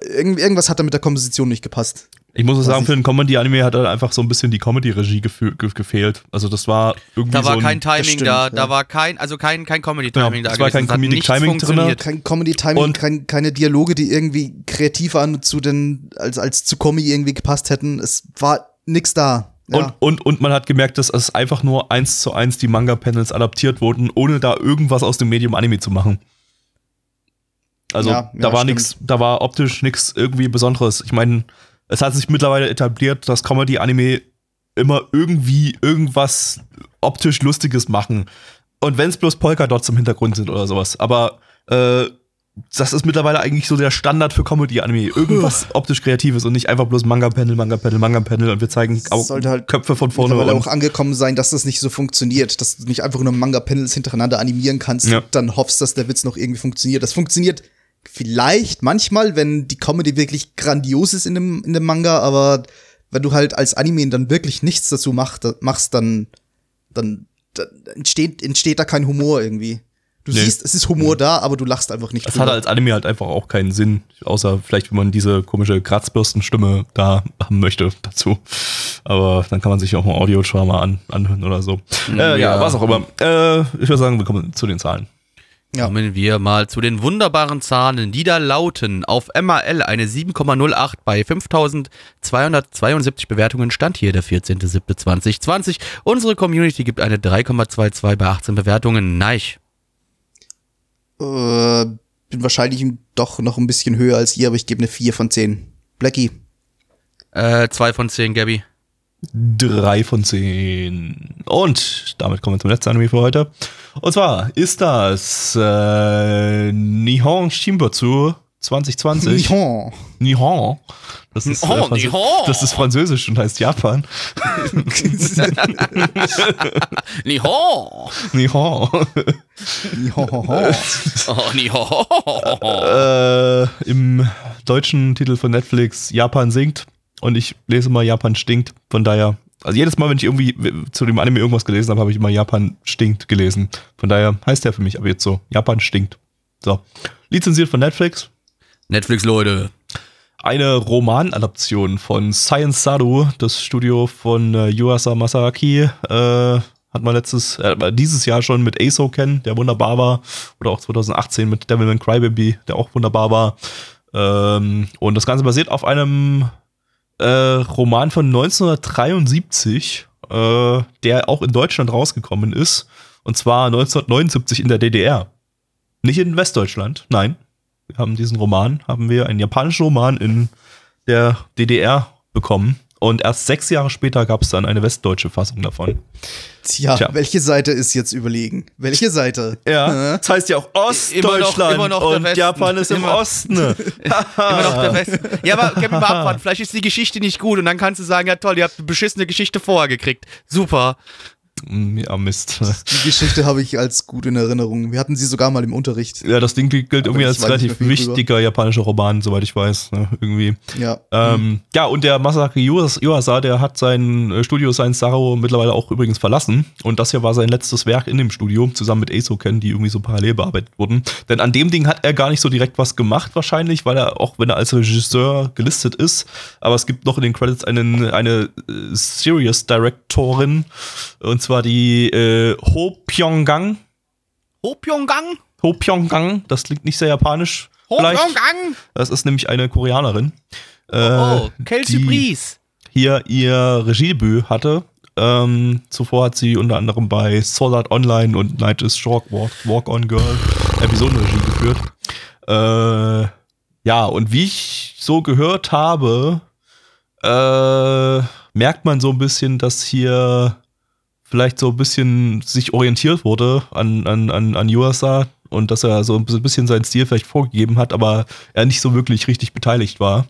[SPEAKER 2] Irgend, irgendwas hat da mit der Komposition nicht gepasst.
[SPEAKER 3] Ich muss auch
[SPEAKER 2] Was
[SPEAKER 3] sagen, für einen Comedy-Anime hat halt einfach so ein bisschen die Comedy-Regie gefü- ge gefehlt. Also das war irgendwie
[SPEAKER 1] Da war
[SPEAKER 3] so ein,
[SPEAKER 1] kein Timing
[SPEAKER 2] stimmt,
[SPEAKER 1] da,
[SPEAKER 2] ja.
[SPEAKER 1] da war kein, also kein, kein Comedy-Timing
[SPEAKER 3] Ja,
[SPEAKER 1] da
[SPEAKER 3] es war kein
[SPEAKER 1] gewesen. hat
[SPEAKER 3] Comedic
[SPEAKER 1] nichts
[SPEAKER 3] Timing drin.
[SPEAKER 2] Kein Comedy-Timing,
[SPEAKER 3] Und-
[SPEAKER 2] kein, keine Dialoge, die irgendwie kreativ waren zu den, als, als zu Kommi irgendwie gepasst hätten. Es war nix da. Ja.
[SPEAKER 3] Und, und, und man hat gemerkt, dass es einfach nur eins zu eins die Manga-Panels adaptiert wurden, ohne da irgendwas aus dem Medium Anime zu machen. Also
[SPEAKER 2] Ja,
[SPEAKER 3] da war nix, da war optisch nichts irgendwie Besonderes. Ich meine, es hat sich mittlerweile etabliert, dass Comedy-Anime immer irgendwie irgendwas optisch Lustiges machen. Und wenn es bloß Polka-Dots im Hintergrund sind oder sowas. Aber äh, das ist mittlerweile eigentlich so der Standard für Comedy-Anime. Irgendwas optisch Kreatives und nicht einfach bloß Manga-Panel, Manga-Panel, Manga-Panel und wir zeigen auch
[SPEAKER 2] sollte halt
[SPEAKER 3] Köpfe von vorne. Und,
[SPEAKER 2] auch angekommen sein, dass das nicht so funktioniert, dass du nicht einfach nur Manga-Panels hintereinander animieren kannst
[SPEAKER 3] Ja.
[SPEAKER 2] und dann hoffst, dass der Witz noch irgendwie funktioniert. Das funktioniert vielleicht manchmal, wenn die Comedy wirklich grandios ist in dem, in dem Manga, aber wenn du halt als Anime dann wirklich nichts dazu macht, machst, dann, dann, dann entsteht, entsteht da kein Humor irgendwie. Du
[SPEAKER 3] Nee.
[SPEAKER 2] siehst, es ist Humor da, aber du lachst einfach nicht
[SPEAKER 3] das hat als Anime halt einfach auch keinen Sinn, außer vielleicht, wenn man diese komische Kratzbürstenstimme da haben möchte dazu. Aber dann kann man sich auch mal Audiodrama an, anhören oder so. Äh, ja.
[SPEAKER 1] ja.
[SPEAKER 3] was auch immer. Äh, ich würde sagen, wir kommen zu den Zahlen.
[SPEAKER 2] Ja.
[SPEAKER 1] Kommen wir mal zu den wunderbaren Zahlen, die da lauten. Auf MAL eine 7,08 bei 5272 Bewertungen stand hier der 14.07.2020. Unsere Community gibt eine 3,22 bei 18 Bewertungen. Neich.
[SPEAKER 2] Äh, bin wahrscheinlich doch noch ein bisschen höher als ihr, aber ich gebe eine 4 von 10. Blackie.
[SPEAKER 1] Äh, 2 von 10, Gabby.
[SPEAKER 3] Drei von zehn. Und damit kommen wir zum letzten Anime für heute. Und zwar ist das äh, Nihon Shimbutsu 2020.
[SPEAKER 2] Nihon.
[SPEAKER 3] Nihon. Das ist,
[SPEAKER 1] Nihon,
[SPEAKER 3] Franzö-
[SPEAKER 1] Nihon.
[SPEAKER 3] das ist Französisch und heißt Japan.
[SPEAKER 1] Niho!
[SPEAKER 3] Nihon.
[SPEAKER 2] Nihon.
[SPEAKER 1] Oh, Niho!
[SPEAKER 3] äh, Im deutschen Titel von Netflix Japan singt und ich lese mal Japan stinkt. Von daher, also jedes Mal, wenn ich irgendwie zu dem Anime irgendwas gelesen habe, habe ich immer Japan stinkt gelesen. Von daher heißt der für mich aber jetzt so Japan stinkt. So. Lizenziert von Netflix.
[SPEAKER 1] Netflix-Leute.
[SPEAKER 3] Eine Romanadaption von Science Saru, das Studio von äh, Yuasa Masaaki, äh, hat man letztes, äh, dieses Jahr schon mit Aso kennen, der wunderbar war, oder auch 2018 mit Devilman Crybaby, der auch wunderbar war. Ähm, und das Ganze basiert auf einem äh, Roman von 1973, äh, der auch in Deutschland rausgekommen ist. Und zwar 1979 in der DDR. Nicht in Westdeutschland, nein. Wir haben diesen Roman, haben wir einen japanischen Roman in der DDR bekommen. Und erst sechs Jahre später gab es dann eine westdeutsche Fassung davon.
[SPEAKER 2] Tja,
[SPEAKER 3] Tja.
[SPEAKER 2] welche Seite ist jetzt überlegen? Welche Seite?
[SPEAKER 3] Ja, das heißt ja auch
[SPEAKER 1] Immer noch-
[SPEAKER 3] Ostdeutschland
[SPEAKER 1] immer noch
[SPEAKER 3] und. Japan ist im
[SPEAKER 1] Immer-
[SPEAKER 3] Osten.
[SPEAKER 1] Immer noch der Westen. Ja, aber gib mir mal abwarten. Vielleicht ist die Geschichte nicht gut und dann kannst du sagen, ja toll, ihr habt eine beschissene Geschichte vorher gekriegt. Super.
[SPEAKER 3] Ja, Mist.
[SPEAKER 2] Die Geschichte habe ich als gut in Erinnerung. Wir hatten sie sogar mal im Unterricht.
[SPEAKER 3] Ja, das Ding gilt irgendwie
[SPEAKER 2] ich
[SPEAKER 3] als relativ wichtiger japanischer Roman, soweit ich weiß. Ne, irgendwie.
[SPEAKER 2] Ja.
[SPEAKER 3] Ähm, ja, und der Masaki Yuas- Yuasa, der hat sein äh, Studio Science Saro mittlerweile auch übrigens verlassen. Und das hier war sein letztes Werk in dem Studio, zusammen mit Eisoken, die irgendwie so parallel bearbeitet wurden. Denn an dem Ding hat er gar nicht so direkt was gemacht, wahrscheinlich, weil er, auch wenn er als Regisseur gelistet ist, aber es gibt noch in den Credits einen, eine äh, Serious Directorin, und zwar die äh, Ho Pyonggang.
[SPEAKER 1] Ho Pyonggang?
[SPEAKER 3] Ho Pyonggang, das klingt nicht sehr japanisch.
[SPEAKER 1] Ho
[SPEAKER 3] vielleicht.
[SPEAKER 1] Pyonggang?
[SPEAKER 3] Das ist nämlich eine Koreanerin.
[SPEAKER 1] Oh,
[SPEAKER 3] äh,
[SPEAKER 1] Kelsey Breeze.
[SPEAKER 3] hier ihr Regiedebüt hatte. Ähm, zuvor hat sie unter anderem bei Sword Online und Night is Short Walk, Walk on Girl Episodenregie geführt. Äh, ja, und wie ich so gehört habe, äh, merkt man so ein bisschen, dass hier vielleicht so ein bisschen sich orientiert wurde an, an, an, an Yuasa und dass er so ein bisschen seinen Stil vielleicht vorgegeben hat, aber er nicht so wirklich richtig beteiligt war.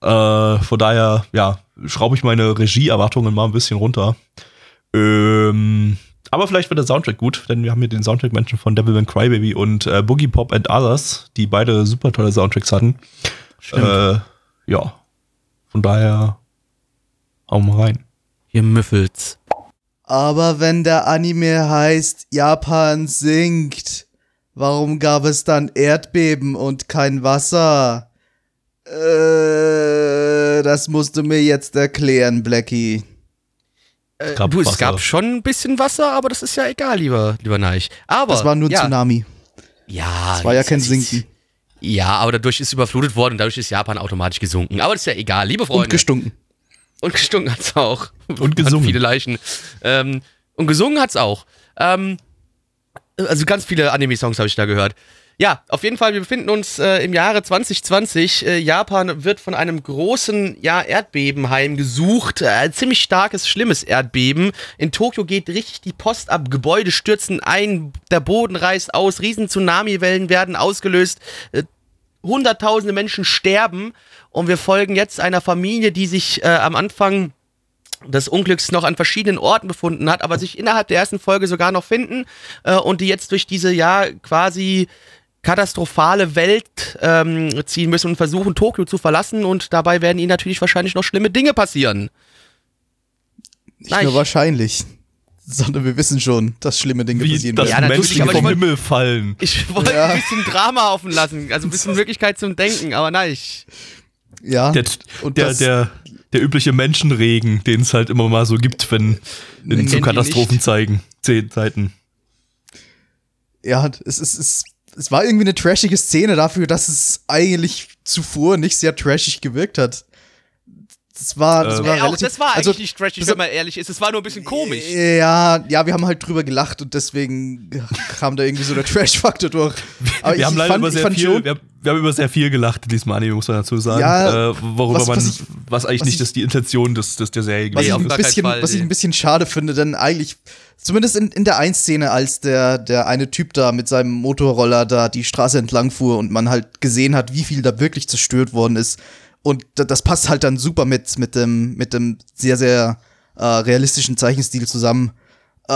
[SPEAKER 3] Äh, von daher, ja, schraube ich meine Regieerwartungen mal ein bisschen runter. Ähm, aber vielleicht wird der Soundtrack gut, denn wir haben hier den Soundtrack-Menschen von Devilman Crybaby und äh, Boogie Pop and Others, die beide super tolle Soundtracks hatten. Äh, ja, von daher hauen wir rein.
[SPEAKER 1] Hier müffelt's.
[SPEAKER 2] Aber wenn der Anime heißt Japan sinkt, warum gab es dann Erdbeben und kein Wasser? Äh, das musst du mir jetzt erklären, Blackie.
[SPEAKER 1] Äh,
[SPEAKER 3] Gab
[SPEAKER 1] du, es
[SPEAKER 3] Wasser.
[SPEAKER 1] gab schon ein bisschen Wasser, aber das ist ja egal, lieber, lieber Neich. Aber.
[SPEAKER 2] Das war nur
[SPEAKER 1] ja,
[SPEAKER 2] Tsunami.
[SPEAKER 1] Ja.
[SPEAKER 2] Das war ja kein Sinken.
[SPEAKER 1] Ja, aber dadurch ist überflutet worden und dadurch ist Japan automatisch gesunken. Aber das ist ja egal, liebe Freunde.
[SPEAKER 2] Und gestunken.
[SPEAKER 1] Und gestunken hat's auch.
[SPEAKER 3] Und gesungen.
[SPEAKER 1] Hat viele Leichen. Ähm, und gesungen hat's auch. Ähm, also ganz viele Anime-Songs habe ich da gehört. Ja, auf jeden Fall, wir befinden uns äh, im Jahre 2020. Äh, Japan wird von einem großen ja, Erdbeben heimgesucht. Äh, ein ziemlich starkes, schlimmes Erdbeben. In Tokio geht richtig die Post ab. Gebäude stürzen ein, der Boden reißt aus, riesen Tsunamiwellen werden ausgelöst. Hunderttausende Menschen sterben und wir folgen jetzt einer Familie, die sich äh, am Anfang des Unglücks noch an verschiedenen Orten befunden hat, aber sich innerhalb der ersten Folge sogar noch finden äh, und die jetzt durch diese ja quasi katastrophale Welt ähm, ziehen müssen und versuchen, Tokio zu verlassen. Und dabei werden ihnen natürlich wahrscheinlich noch schlimme Dinge passieren.
[SPEAKER 2] Nicht
[SPEAKER 1] Nein,
[SPEAKER 2] nur
[SPEAKER 1] ich-
[SPEAKER 2] wahrscheinlich, sondern wir wissen schon, dass schlimme Dinge
[SPEAKER 3] Wie
[SPEAKER 2] passieren
[SPEAKER 3] das
[SPEAKER 1] Ja,
[SPEAKER 2] werden.
[SPEAKER 1] natürlich, aber
[SPEAKER 3] vom Himmel fallen.
[SPEAKER 1] Ich wollte
[SPEAKER 2] Ja.
[SPEAKER 1] ein bisschen Drama offen lassen, also ein bisschen Möglichkeit zum Denken, aber nein, ich,
[SPEAKER 2] Ja,
[SPEAKER 3] Der,
[SPEAKER 2] und
[SPEAKER 3] der,
[SPEAKER 2] das,
[SPEAKER 3] der, der übliche Menschenregen, den es halt immer mal so gibt, wenn in so Katastrophen zeigen. Zeiten.
[SPEAKER 2] ja, es, es, es, es war irgendwie eine trashige Szene dafür, dass es eigentlich zuvor nicht sehr trashig gewirkt hat. Das war, das
[SPEAKER 3] Äh,
[SPEAKER 2] war
[SPEAKER 1] Ey,
[SPEAKER 2] relativ,
[SPEAKER 1] das war eigentlich
[SPEAKER 2] also,
[SPEAKER 1] nicht trashig, wenn man ehrlich ist, es war nur ein bisschen komisch.
[SPEAKER 2] Ja, ja, wir haben halt drüber gelacht und deswegen kam da irgendwie so der Trash-Faktor durch. Aber
[SPEAKER 3] wir haben leider
[SPEAKER 2] fand,
[SPEAKER 3] über
[SPEAKER 2] ich
[SPEAKER 3] sehr viel,
[SPEAKER 2] schon,
[SPEAKER 3] wir, haben- wir haben über sehr viel gelacht in diesem Anime, muss man dazu sagen.
[SPEAKER 2] Ja,
[SPEAKER 3] äh, worüber
[SPEAKER 2] was-
[SPEAKER 3] man,
[SPEAKER 2] was
[SPEAKER 3] was,
[SPEAKER 2] ich-
[SPEAKER 3] eigentlich
[SPEAKER 2] was
[SPEAKER 3] nicht
[SPEAKER 2] ich-
[SPEAKER 3] das die Intention des, des der Serie
[SPEAKER 2] ich
[SPEAKER 1] gar keinen
[SPEAKER 2] bisschen,
[SPEAKER 1] Fall,
[SPEAKER 2] was ich ein bisschen schade finde, denn eigentlich, zumindest in, in der Ein-Szene, als der, der eine Typ da mit seinem Motorroller da die Straße entlang fuhr und man halt gesehen hat, wie viel da wirklich zerstört worden ist. Und da- das passt halt dann super mit, mit, dem, mit dem sehr, sehr äh, realistischen Zeichenstil zusammen. Äh,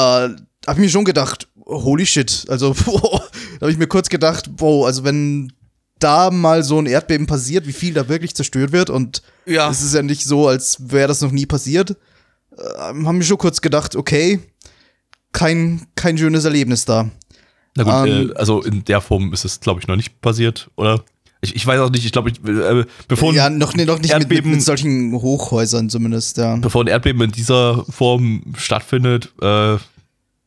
[SPEAKER 2] hab ich mir schon gedacht, holy shit. Also, boah, da habe ich mir kurz gedacht, wow, also wenn da mal so ein Erdbeben passiert, wie viel da wirklich zerstört wird und
[SPEAKER 1] Ja.
[SPEAKER 2] es ist ja nicht so, als wäre das noch nie passiert. Äh, haben wir schon kurz gedacht, okay, kein, kein schönes Erlebnis da.
[SPEAKER 3] Na gut,
[SPEAKER 2] Ähm,
[SPEAKER 3] äh, also in der Form ist es, glaube ich, noch nicht passiert, oder? Ich, ich weiß auch nicht, ich glaube, ich, äh, bevor, ein-
[SPEAKER 2] ja, noch, nee, noch nicht mit, mit,
[SPEAKER 3] Erdbeben-
[SPEAKER 2] mit solchen Hochhäusern zumindest, ja.
[SPEAKER 3] bevor ein Erdbeben in dieser Form stattfindet, äh,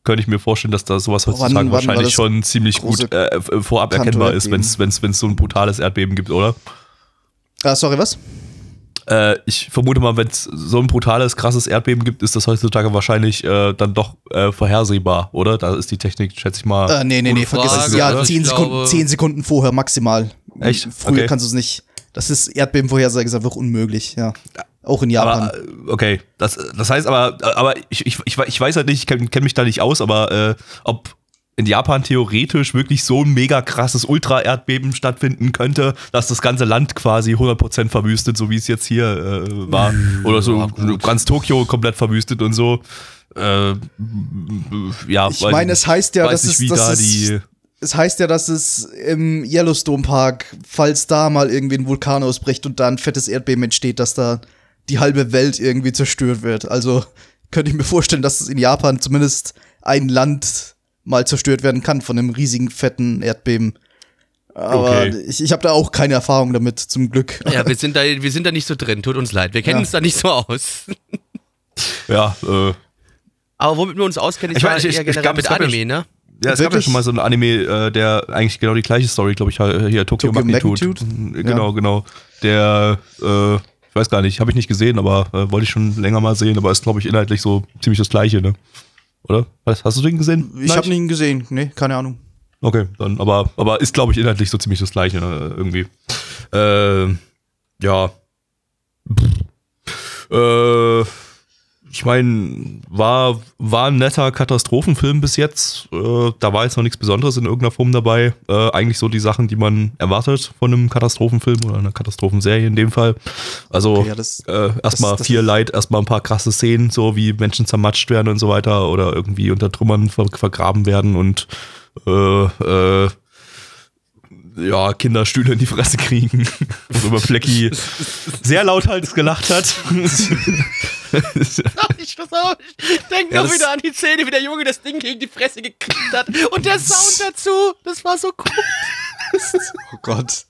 [SPEAKER 3] könnte ich mir vorstellen, dass da sowas heutzutage
[SPEAKER 2] wann war
[SPEAKER 3] wahrscheinlich schon ziemlich gut äh, f- vorab erkennbar ist, wenn es so ein brutales Erdbeben gibt, oder?
[SPEAKER 2] Ah, sorry, was?
[SPEAKER 3] Äh, ich vermute mal, wenn es so ein brutales, krasses Erdbeben gibt, ist das heutzutage wahrscheinlich äh, dann doch äh, vorhersehbar, oder? Da ist die Technik, schätze ich mal.
[SPEAKER 2] Äh, nee, nee, nee, vergiss es. Ja,
[SPEAKER 1] oder?
[SPEAKER 2] 10
[SPEAKER 1] Ich
[SPEAKER 2] Sekunden, 10 Sekunden vorher maximal.
[SPEAKER 3] Echt?
[SPEAKER 2] Früher
[SPEAKER 3] Okay.
[SPEAKER 2] kannst du es nicht. Das ist Erdbebenvorhersage ist einfach unmöglich, ja. Auch in Japan.
[SPEAKER 3] Aber, äh, okay, das, das heißt aber, aber ich, ich, ich, ich weiß halt nicht, ich kenne kenn mich da nicht aus, aber äh, ob in Japan theoretisch wirklich so ein mega krasses Ultra-Erdbeben stattfinden könnte, dass das ganze Land quasi 100% verwüstet, so wie es jetzt hier äh, war. Oder so ganz Tokio komplett verwüstet und so. Äh, ja,
[SPEAKER 2] ich meine, es heißt ja, dass
[SPEAKER 3] nicht,
[SPEAKER 2] es, dass
[SPEAKER 3] da
[SPEAKER 2] es, es heißt ja, dass es im Yellowstone Park, falls da mal irgendwie ein Vulkan ausbricht und da ein fettes Erdbeben entsteht, dass da die halbe Welt irgendwie zerstört wird. Also könnte ich mir vorstellen, dass es in Japan zumindest ein Land mal zerstört werden kann von einem riesigen fetten Erdbeben. Aber
[SPEAKER 3] Okay.
[SPEAKER 2] ich, ich habe da auch keine Erfahrung damit, zum Glück.
[SPEAKER 1] Ja, wir sind da, wir sind da nicht so drin, tut uns leid. Wir kennen
[SPEAKER 2] Ja.
[SPEAKER 1] uns da nicht so aus.
[SPEAKER 3] Ja, äh,
[SPEAKER 1] Aber womit wir uns auskennen, ist
[SPEAKER 3] Ich
[SPEAKER 1] ja
[SPEAKER 3] meine, ich-
[SPEAKER 1] eher
[SPEAKER 3] ich
[SPEAKER 1] generell
[SPEAKER 3] glaub,
[SPEAKER 1] mit
[SPEAKER 3] es gab ja
[SPEAKER 1] Anime, ne?
[SPEAKER 3] Ja, es gab ja
[SPEAKER 2] Wirklich?
[SPEAKER 3] schon mal so ein Anime, äh, der eigentlich genau die gleiche Story, glaube ich, ha- hier Tokyo,
[SPEAKER 2] Tokyo
[SPEAKER 3] Magnitude.
[SPEAKER 2] Magnitude?
[SPEAKER 3] Genau, genau. Der, äh, ich weiß gar nicht, habe ich nicht gesehen, aber äh, wollte ich schon länger mal sehen, aber ist, glaube ich, inhaltlich so ziemlich das gleiche, ne? Oder? Was, hast du den gesehen?
[SPEAKER 2] Ich habe ihn gesehen. Nee, keine Ahnung.
[SPEAKER 3] Okay, dann, aber, aber ist, glaube ich, inhaltlich so ziemlich das gleiche, ne? Irgendwie. Äh, ja. Pff. Äh, ich meine, war, war ein netter Katastrophenfilm bis jetzt. Äh, da war jetzt noch nichts Besonderes in irgendeiner Form dabei. Äh, eigentlich so die Sachen, die man erwartet von einem Katastrophenfilm oder einer Katastrophenserie in dem Fall. Also
[SPEAKER 2] Okay, ja,
[SPEAKER 3] äh, erstmal viel Leid, erstmal ein paar krasse Szenen, so wie Menschen zermatscht werden und so weiter oder irgendwie unter Trümmern ver vergraben werden und äh, äh, ja, Kinderstühle in die Fresse kriegen. Worüber Flecki sehr lauthals gelacht hat.
[SPEAKER 1] Ich das auch. Ich denke
[SPEAKER 2] Ja,
[SPEAKER 1] noch
[SPEAKER 2] das-
[SPEAKER 1] wieder an die Szene, wie der Junge das Ding gegen die Fresse gekriegt hat. Und der Sound dazu, das war so cool.
[SPEAKER 2] Oh Gott.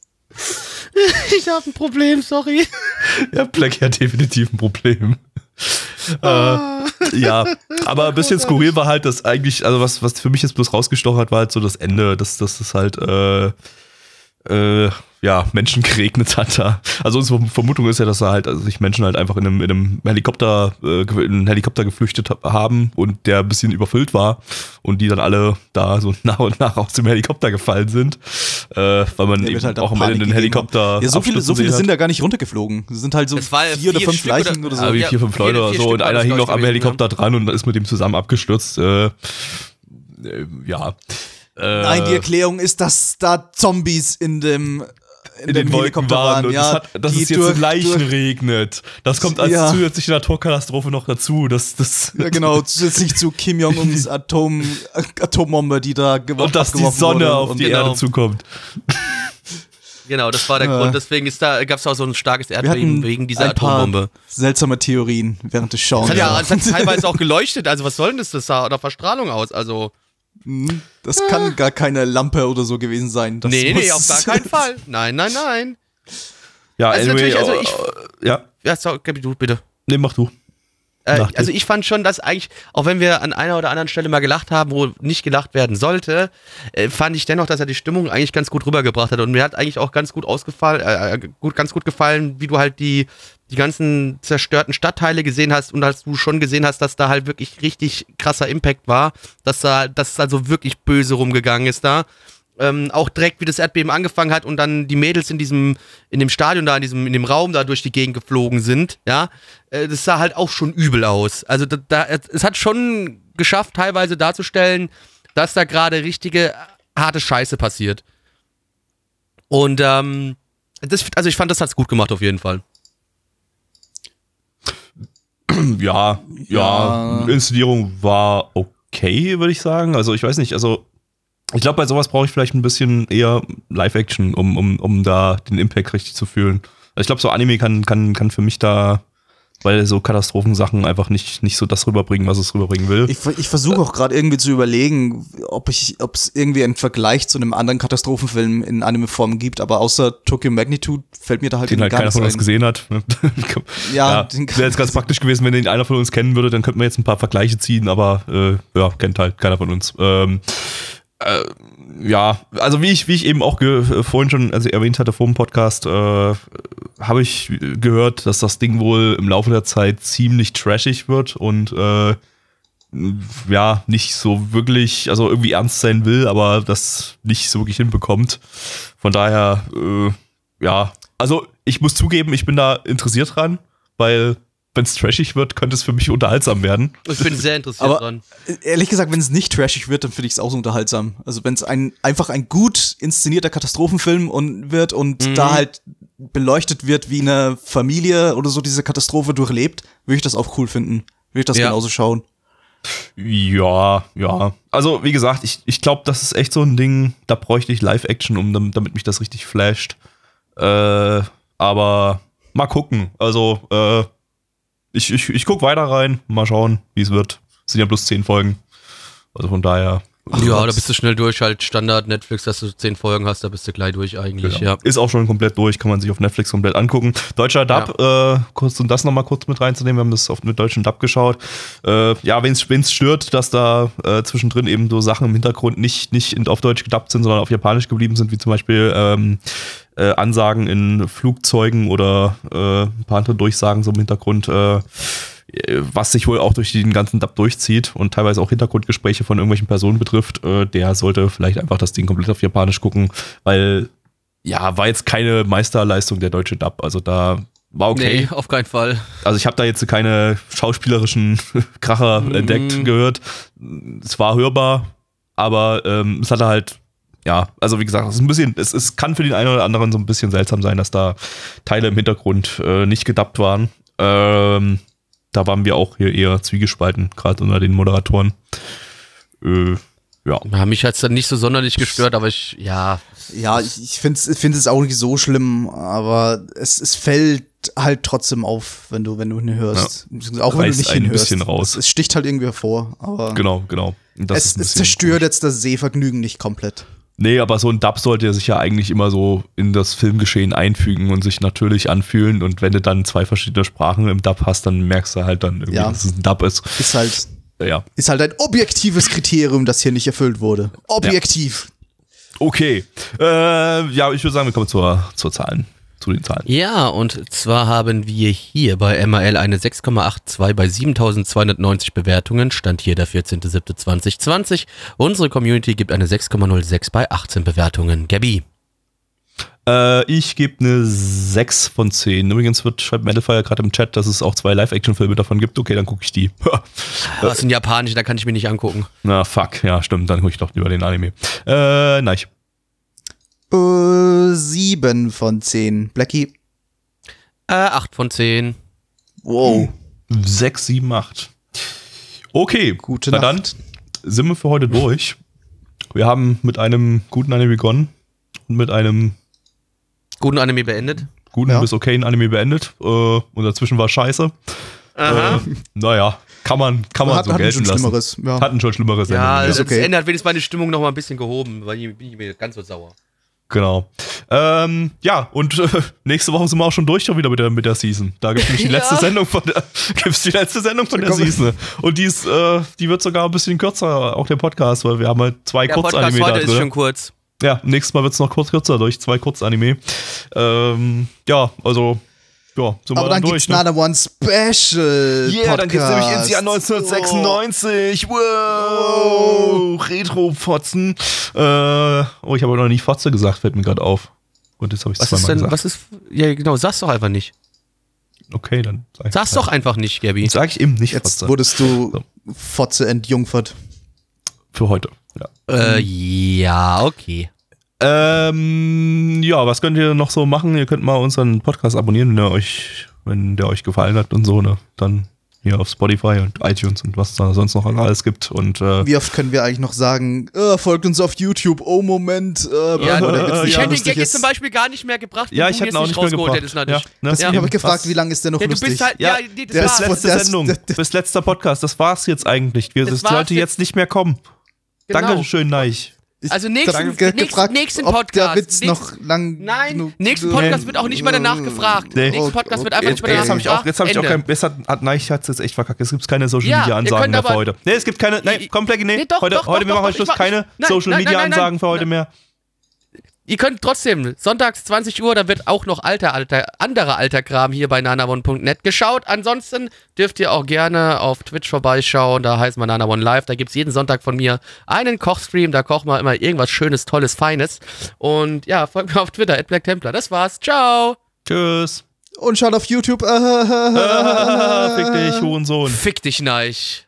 [SPEAKER 1] Ich habe ein Problem, sorry.
[SPEAKER 3] ja, Flecki hat definitiv ein Problem. äh, ja, aber ein bisschen skurril war halt, dass eigentlich, also was, was für mich jetzt bloß rausgestochen hat, war halt so das Ende, dass das ist halt, äh, äh, ja, Menschen geregnet hat da. Also unsere Vermutung ist ja, dass da halt also sich Menschen halt einfach in einem, in einem Helikopter, äh, in einen Helikopter geflüchtet ha- haben und der ein bisschen überfüllt war und die dann alle da so nach und nach aus dem Helikopter gefallen sind, äh, weil man
[SPEAKER 2] Der
[SPEAKER 3] eben
[SPEAKER 2] halt
[SPEAKER 3] auch am
[SPEAKER 2] Panik
[SPEAKER 3] Ende den Helikopter.
[SPEAKER 2] Ja, so viele, so viele sind
[SPEAKER 3] hat.
[SPEAKER 2] da gar nicht runtergeflogen. Es sind halt so
[SPEAKER 1] war
[SPEAKER 2] vier oder
[SPEAKER 1] vier
[SPEAKER 2] fünf Leichen
[SPEAKER 1] oder-
[SPEAKER 2] oder, so.
[SPEAKER 3] Ja, wie vier, fünf
[SPEAKER 1] vier-
[SPEAKER 3] Leute oder
[SPEAKER 1] vier
[SPEAKER 3] so
[SPEAKER 1] Stück
[SPEAKER 3] und einer hing noch am
[SPEAKER 1] gewesen,
[SPEAKER 3] Helikopter dran und ist mit dem zusammen abgestürzt. Äh, äh, ja. Äh,
[SPEAKER 2] Nein, die Erklärung ist, dass da Zombies in dem in,
[SPEAKER 3] in den Wolken waren und
[SPEAKER 2] ja,
[SPEAKER 3] es hat, dass
[SPEAKER 2] die
[SPEAKER 3] es jetzt
[SPEAKER 2] durch-
[SPEAKER 3] Leichen
[SPEAKER 2] durch-
[SPEAKER 3] regnet. Das kommt als
[SPEAKER 2] Ja.
[SPEAKER 3] zusätzliche Naturkatastrophe noch dazu. Das, das,
[SPEAKER 2] Ja, genau, zusätzlich zu Kim Jong-uns Atom, Atombombe, die da geworfen
[SPEAKER 3] und dass die Sonne
[SPEAKER 2] wurde.
[SPEAKER 3] auf die
[SPEAKER 1] genau.
[SPEAKER 3] Erde zukommt.
[SPEAKER 1] Genau, das war der
[SPEAKER 2] Ja.
[SPEAKER 1] Grund. Deswegen ist da, gab es auch so ein starkes Erdbeben wegen dieser
[SPEAKER 2] ein paar
[SPEAKER 1] Atombombe.
[SPEAKER 2] seltsame Theorien während des Schauens.
[SPEAKER 1] Das hat ja, es hat teilweise auch geleuchtet. Also was soll denn das? Das sah nach Verstrahlung aus. Also
[SPEAKER 2] Das kann gar keine Lampe oder so gewesen sein. Das
[SPEAKER 1] nee, nee, nee, auf gar keinen Fall. Nein, nein, nein.
[SPEAKER 3] Ja,
[SPEAKER 1] Also
[SPEAKER 3] anyway,
[SPEAKER 1] natürlich, also
[SPEAKER 3] äh,
[SPEAKER 1] ich-
[SPEAKER 3] ja,
[SPEAKER 1] Ja, sorry, Gabi, du bitte.
[SPEAKER 3] nee, mach du.
[SPEAKER 1] Äh, also ich fand schon, dass eigentlich, auch wenn wir an einer oder anderen Stelle mal gelacht haben, wo nicht gelacht werden sollte, äh, fand ich dennoch, dass er die Stimmung eigentlich ganz gut rübergebracht hat. Und mir hat eigentlich auch ganz gut ausgefallen, äh, gut, ganz gut gefallen, wie du halt die, die ganzen zerstörten Stadtteile gesehen hast und dass du schon gesehen hast, dass da halt wirklich richtig krasser Impact war, dass da, dass es also wirklich böse rumgegangen ist da. Ähm, auch direkt, wie das Erdbeben angefangen hat und dann die Mädels in diesem, in dem Stadion da, in diesem, in dem Raum da durch die Gegend geflogen sind, ja, äh, das sah halt auch schon übel aus. Also da, da, es hat schon geschafft, teilweise darzustellen, dass da gerade richtige harte Scheiße passiert. Und ähm, das, also ich fand, das hat's gut gemacht auf jeden Fall.
[SPEAKER 3] Ja, ja,
[SPEAKER 2] Ja.
[SPEAKER 3] Inszenierung war okay, würde ich sagen. Also ich weiß nicht, also ich glaube, bei sowas brauche ich vielleicht ein bisschen eher Live-Action, um, um, um da den Impact richtig zu fühlen. Also ich glaube, so Anime kann, kann, kann für mich da, weil so Katastrophensachen einfach nicht, nicht so das rüberbringen, was es rüberbringen will.
[SPEAKER 2] Ich, ich versuche auch gerade irgendwie zu überlegen, ob ich, ob es irgendwie einen Vergleich zu einem anderen Katastrophenfilm in Anime-Form gibt, aber außer Tokyo Magnitude fällt mir da halt
[SPEAKER 3] den halt
[SPEAKER 2] gar
[SPEAKER 3] keiner von uns gesehen hat.
[SPEAKER 2] Ja,
[SPEAKER 3] ja
[SPEAKER 2] den-
[SPEAKER 3] wäre jetzt ganz praktisch gewesen, wenn den einer von uns kennen würde, dann könnten wir jetzt ein paar Vergleiche ziehen, aber äh, ja, kennt halt keiner von uns. Ähm, ja, also wie ich, wie ich eben auch äh, vorhin schon also erwähnt hatte vor dem Podcast, äh, habe ich gehört, dass das Ding wohl im Laufe der Zeit ziemlich trashig wird und äh, ja, nicht so wirklich, also irgendwie ernst sein will, aber das nicht so wirklich hinbekommt. Von daher, äh, ja, also ich muss zugeben, ich bin da interessiert dran, weil wenn es trashig wird, könnte es für mich unterhaltsam werden.
[SPEAKER 1] Ich bin sehr interessiert
[SPEAKER 2] Aber
[SPEAKER 1] dran.
[SPEAKER 2] ehrlich gesagt, wenn es nicht trashig wird, dann finde ich es auch so unterhaltsam. Also wenn es ein einfach ein gut inszenierter Katastrophenfilm und wird und da halt beleuchtet wird, wie eine Familie oder so diese Katastrophe durchlebt, würde ich das auch cool finden. Würde ich das
[SPEAKER 1] Ja.
[SPEAKER 2] genauso schauen.
[SPEAKER 3] Ja, ja. Also, wie gesagt, ich, ich glaube, das ist echt so ein Ding, da bräuchte ich Live-Action, um damit, damit mich das richtig flasht. Äh, aber mal gucken. Also, äh, ich, ich, ich guck weiter rein, mal schauen, wie es wird. Es sind ja bloß zehn Folgen. Also von daher.
[SPEAKER 1] ja, da bist du schnell durch, halt Standard Netflix, dass du zehn Folgen hast, da bist du gleich durch eigentlich,
[SPEAKER 3] Genau.
[SPEAKER 1] ja.
[SPEAKER 3] Ist auch schon komplett durch, kann man sich auf Netflix komplett angucken. Deutscher Dub, äh, kurz um das nochmal kurz mit reinzunehmen, wir haben das auf mit deutschen Dub geschaut. Äh, ja, wenn es stört, dass da äh, zwischendrin eben so Sachen im Hintergrund nicht, nicht in, auf Deutsch gedubbt sind, sondern auf Japanisch geblieben sind, wie zum Beispiel ähm, äh, Ansagen in Flugzeugen oder äh, ein paar andere Durchsagen so im Hintergrund, äh, was sich wohl auch durch den ganzen Dub durchzieht und teilweise auch Hintergrundgespräche von irgendwelchen Personen betrifft, äh, der sollte vielleicht einfach das Ding komplett auf Japanisch gucken, weil ja, war jetzt keine Meisterleistung der deutsche Dub. Also da war okay.
[SPEAKER 1] Nee, auf keinen Fall.
[SPEAKER 3] Also ich habe da jetzt keine schauspielerischen Kracher
[SPEAKER 1] Mhm.
[SPEAKER 3] entdeckt gehört. Es war hörbar, aber ähm, es hatte halt, ja, also wie gesagt, es ist ein bisschen, es, es kann für den einen oder anderen so ein bisschen seltsam sein, dass da Teile im Hintergrund äh, nicht gedubbt waren. Ähm, da waren wir auch hier eher zwiegespalten, gerade unter den Moderatoren. Äh, ja.
[SPEAKER 1] Ja, mich hat's dann nicht so sonderlich gestört, aber ich, ja.
[SPEAKER 2] Ja, ich, ich finde es es auch nicht so schlimm, aber es, es fällt halt trotzdem auf, wenn du, wenn du hinhörst. Auch wenn du
[SPEAKER 3] Reißt
[SPEAKER 2] nicht
[SPEAKER 3] ein
[SPEAKER 2] hinhörst.
[SPEAKER 3] bisschen raus.
[SPEAKER 2] Es, es sticht halt irgendwie hervor, aber
[SPEAKER 3] Genau, genau. Das
[SPEAKER 2] es, es zerstört jetzt das Sehvergnügen nicht komplett.
[SPEAKER 3] Nee, aber so ein Dub sollte ja sich ja eigentlich immer so in das Filmgeschehen einfügen und sich natürlich anfühlen. Und wenn du dann zwei verschiedene Sprachen im Dub hast, dann merkst du halt dann irgendwie,
[SPEAKER 2] Ja.
[SPEAKER 3] dass es ein Dub ist.
[SPEAKER 2] Ist halt,
[SPEAKER 3] Ja.
[SPEAKER 2] ist halt ein objektives Kriterium, das hier nicht erfüllt wurde. Objektiv.
[SPEAKER 3] Okay. Äh, ja, ich würde sagen, wir kommen zur, zur Zahlen. Zu den Zahlen.
[SPEAKER 1] Ja, und zwar haben wir hier bei MAL eine 6,82 bei 7290 Bewertungen. Stand hier der 14.07.2020. Unsere Community gibt eine 6,06 bei 18 Bewertungen. Gabby.
[SPEAKER 3] Äh, ich gebe eine 6 von 10. Übrigens wird, schreibt Metalfire gerade im Chat, dass es auch zwei Live-Action-Filme davon gibt. Okay, dann gucke ich die.
[SPEAKER 1] Was in Japanisch, da kann ich mir nicht angucken.
[SPEAKER 3] Na, fuck. Ja, stimmt. Dann gucke ich doch lieber den Anime. Äh, nein.
[SPEAKER 2] Äh, sieben von zehn. Blackie.
[SPEAKER 1] Äh, 8 von 10.
[SPEAKER 2] Wow.
[SPEAKER 3] 6, 7, 8. Okay,
[SPEAKER 2] Gute
[SPEAKER 3] na
[SPEAKER 2] Nacht.
[SPEAKER 3] dann sind wir für heute durch. Wir haben mit einem guten Anime begonnen und mit einem
[SPEAKER 1] Guten Anime beendet.
[SPEAKER 3] guten
[SPEAKER 2] Ja.
[SPEAKER 3] bis okayen Anime beendet. Äh, und dazwischen war scheiße.
[SPEAKER 1] Aha.
[SPEAKER 3] Äh, naja, kann man, kann man
[SPEAKER 2] Hat-
[SPEAKER 3] so
[SPEAKER 2] hatten
[SPEAKER 3] gelten
[SPEAKER 2] schon
[SPEAKER 3] lassen.
[SPEAKER 2] Schlimmeres, ja.
[SPEAKER 3] Hatten schon schlimmeres
[SPEAKER 1] ja,
[SPEAKER 3] Ende.
[SPEAKER 1] das
[SPEAKER 2] okay.
[SPEAKER 1] Ende hat wenigstens meine Stimmung noch mal ein bisschen gehoben, weil ich bin ich mir ganz so sauer.
[SPEAKER 3] Genau. Ähm, ja, und äh, nächste Woche sind wir auch schon durch schon wieder mit der, mit der Season. Da gibt es nämlich die letzte
[SPEAKER 1] Ja.
[SPEAKER 3] Sendung von der, gibt's die letzte Sendung von der. Season. Und die ist, äh, die wird sogar ein bisschen kürzer, auch der Podcast, weil wir haben halt zwei
[SPEAKER 1] Der Podcast
[SPEAKER 3] Kurzanime da
[SPEAKER 1] heute ist
[SPEAKER 3] drin.
[SPEAKER 1] schon kurz.
[SPEAKER 3] Ja, nächstes Mal wird es noch kurz kürzer durch zwei Kurzanime. Ähm, ja, also, ja, sind
[SPEAKER 2] Aber dann
[SPEAKER 3] durch.
[SPEAKER 2] gibt's
[SPEAKER 3] ne?
[SPEAKER 2] Another One Special.
[SPEAKER 3] Yeah, dann geht's nämlich ins Jahr
[SPEAKER 2] Podcast.
[SPEAKER 3] 1996. Wow, Retro-Fotzen. Äh, oh, ich habe noch nie Fotze gesagt, fällt mir gerade auf. Und jetzt habe ich
[SPEAKER 1] Was
[SPEAKER 3] zweimal
[SPEAKER 1] ist denn,
[SPEAKER 3] gesagt.
[SPEAKER 1] was ist, ja genau, sag's doch einfach nicht.
[SPEAKER 3] Okay, dann sag ich
[SPEAKER 1] Sag's doch einfach nicht, Gabby.
[SPEAKER 3] Sag ich eben nicht
[SPEAKER 2] Jetzt
[SPEAKER 3] Fotze.
[SPEAKER 2] wurdest du
[SPEAKER 3] So.
[SPEAKER 2] Fotze entjungfert.
[SPEAKER 3] Für heute. Ja.
[SPEAKER 1] Äh, ja, okay.
[SPEAKER 3] Ähm, ja, was könnt ihr noch so machen? Ihr könnt mal unseren Podcast abonnieren, wenn der euch, wenn der euch gefallen hat und so, ne? Dann hier auf Spotify und iTunes und was da sonst noch alles gibt. Und äh,
[SPEAKER 2] Wie oft können wir eigentlich noch sagen, äh, folgt uns auf YouTube, oh Moment, äh,
[SPEAKER 1] Ja,
[SPEAKER 2] Witz
[SPEAKER 3] äh,
[SPEAKER 2] nicht
[SPEAKER 1] ich
[SPEAKER 3] ja,
[SPEAKER 1] hätte den Gag jetzt
[SPEAKER 2] ist.
[SPEAKER 1] zum Beispiel gar nicht mehr gebracht,
[SPEAKER 3] ja,
[SPEAKER 1] wenn
[SPEAKER 3] ich
[SPEAKER 1] du
[SPEAKER 3] hätte
[SPEAKER 1] jetzt
[SPEAKER 3] ihn auch
[SPEAKER 1] nicht
[SPEAKER 3] mehr
[SPEAKER 1] rausgeholt
[SPEAKER 3] gebracht.
[SPEAKER 1] hättest.
[SPEAKER 3] Ja, ne?
[SPEAKER 2] Deswegen
[SPEAKER 1] Ja.
[SPEAKER 2] habe ich gefragt,
[SPEAKER 3] Was-
[SPEAKER 2] wie lange ist der noch
[SPEAKER 1] Ja, du
[SPEAKER 2] lustig?
[SPEAKER 1] bist halt,
[SPEAKER 3] Ja,
[SPEAKER 1] ja, nee, das
[SPEAKER 2] der
[SPEAKER 1] war's.
[SPEAKER 2] ist
[SPEAKER 3] Bis letzte
[SPEAKER 2] Das-
[SPEAKER 3] Sendung.
[SPEAKER 2] das- das-
[SPEAKER 3] Bis letzter Podcast. Das war's jetzt eigentlich. Wir,
[SPEAKER 1] Das
[SPEAKER 3] das sollte
[SPEAKER 1] jetzt.
[SPEAKER 3] jetzt nicht mehr kommen.
[SPEAKER 1] Genau.
[SPEAKER 3] Dankeschön, Neich.
[SPEAKER 2] Ich
[SPEAKER 1] Also nächsten-
[SPEAKER 2] gefragt,
[SPEAKER 1] nächsten
[SPEAKER 2] ob
[SPEAKER 1] Podcast.
[SPEAKER 2] der Witz
[SPEAKER 1] Nächsten-
[SPEAKER 2] noch lang
[SPEAKER 1] Nein,
[SPEAKER 2] genug-
[SPEAKER 1] nächsten Podcast wird auch nicht mehr danach gefragt.
[SPEAKER 3] Nee.
[SPEAKER 1] Nächsten Podcast wird einfach
[SPEAKER 3] Jetzt,
[SPEAKER 1] nicht mehr
[SPEAKER 3] jetzt
[SPEAKER 1] danach
[SPEAKER 3] auch, jetzt habe ich auch kein. Jetzt hat, hat, nein, ich hatte jetzt echt verkackt. Es gibt keine Social Media Ansagen mehr für heute. Nee, es gibt keine. Nein,
[SPEAKER 1] Nee,
[SPEAKER 3] komplett. Nee,
[SPEAKER 1] nee, doch,
[SPEAKER 3] heute,
[SPEAKER 1] doch,
[SPEAKER 3] heute
[SPEAKER 1] doch,
[SPEAKER 3] wir machen Schluss. Keine
[SPEAKER 1] nein,
[SPEAKER 3] Social Media. Ansagen für heute mehr.
[SPEAKER 1] Ihr könnt trotzdem, sonntags 20 Uhr, da wird auch noch alter, alter, anderer alter Kram hier bei nanavon.net geschaut. Ansonsten dürft ihr auch gerne auf Twitch vorbeischauen, da heißt man Nanavon Live. Da gibt es jeden Sonntag von mir einen Kochstream, da kochen wir immer irgendwas Schönes, Tolles, Feines. Und ja, folgt mir auf Twitter, at Black Templar. Das war's, ciao!
[SPEAKER 3] Tschüss.
[SPEAKER 2] Und schaut auf YouTube.
[SPEAKER 3] Ah, fick dich, Hurensohn.
[SPEAKER 1] Fick dich, Neich.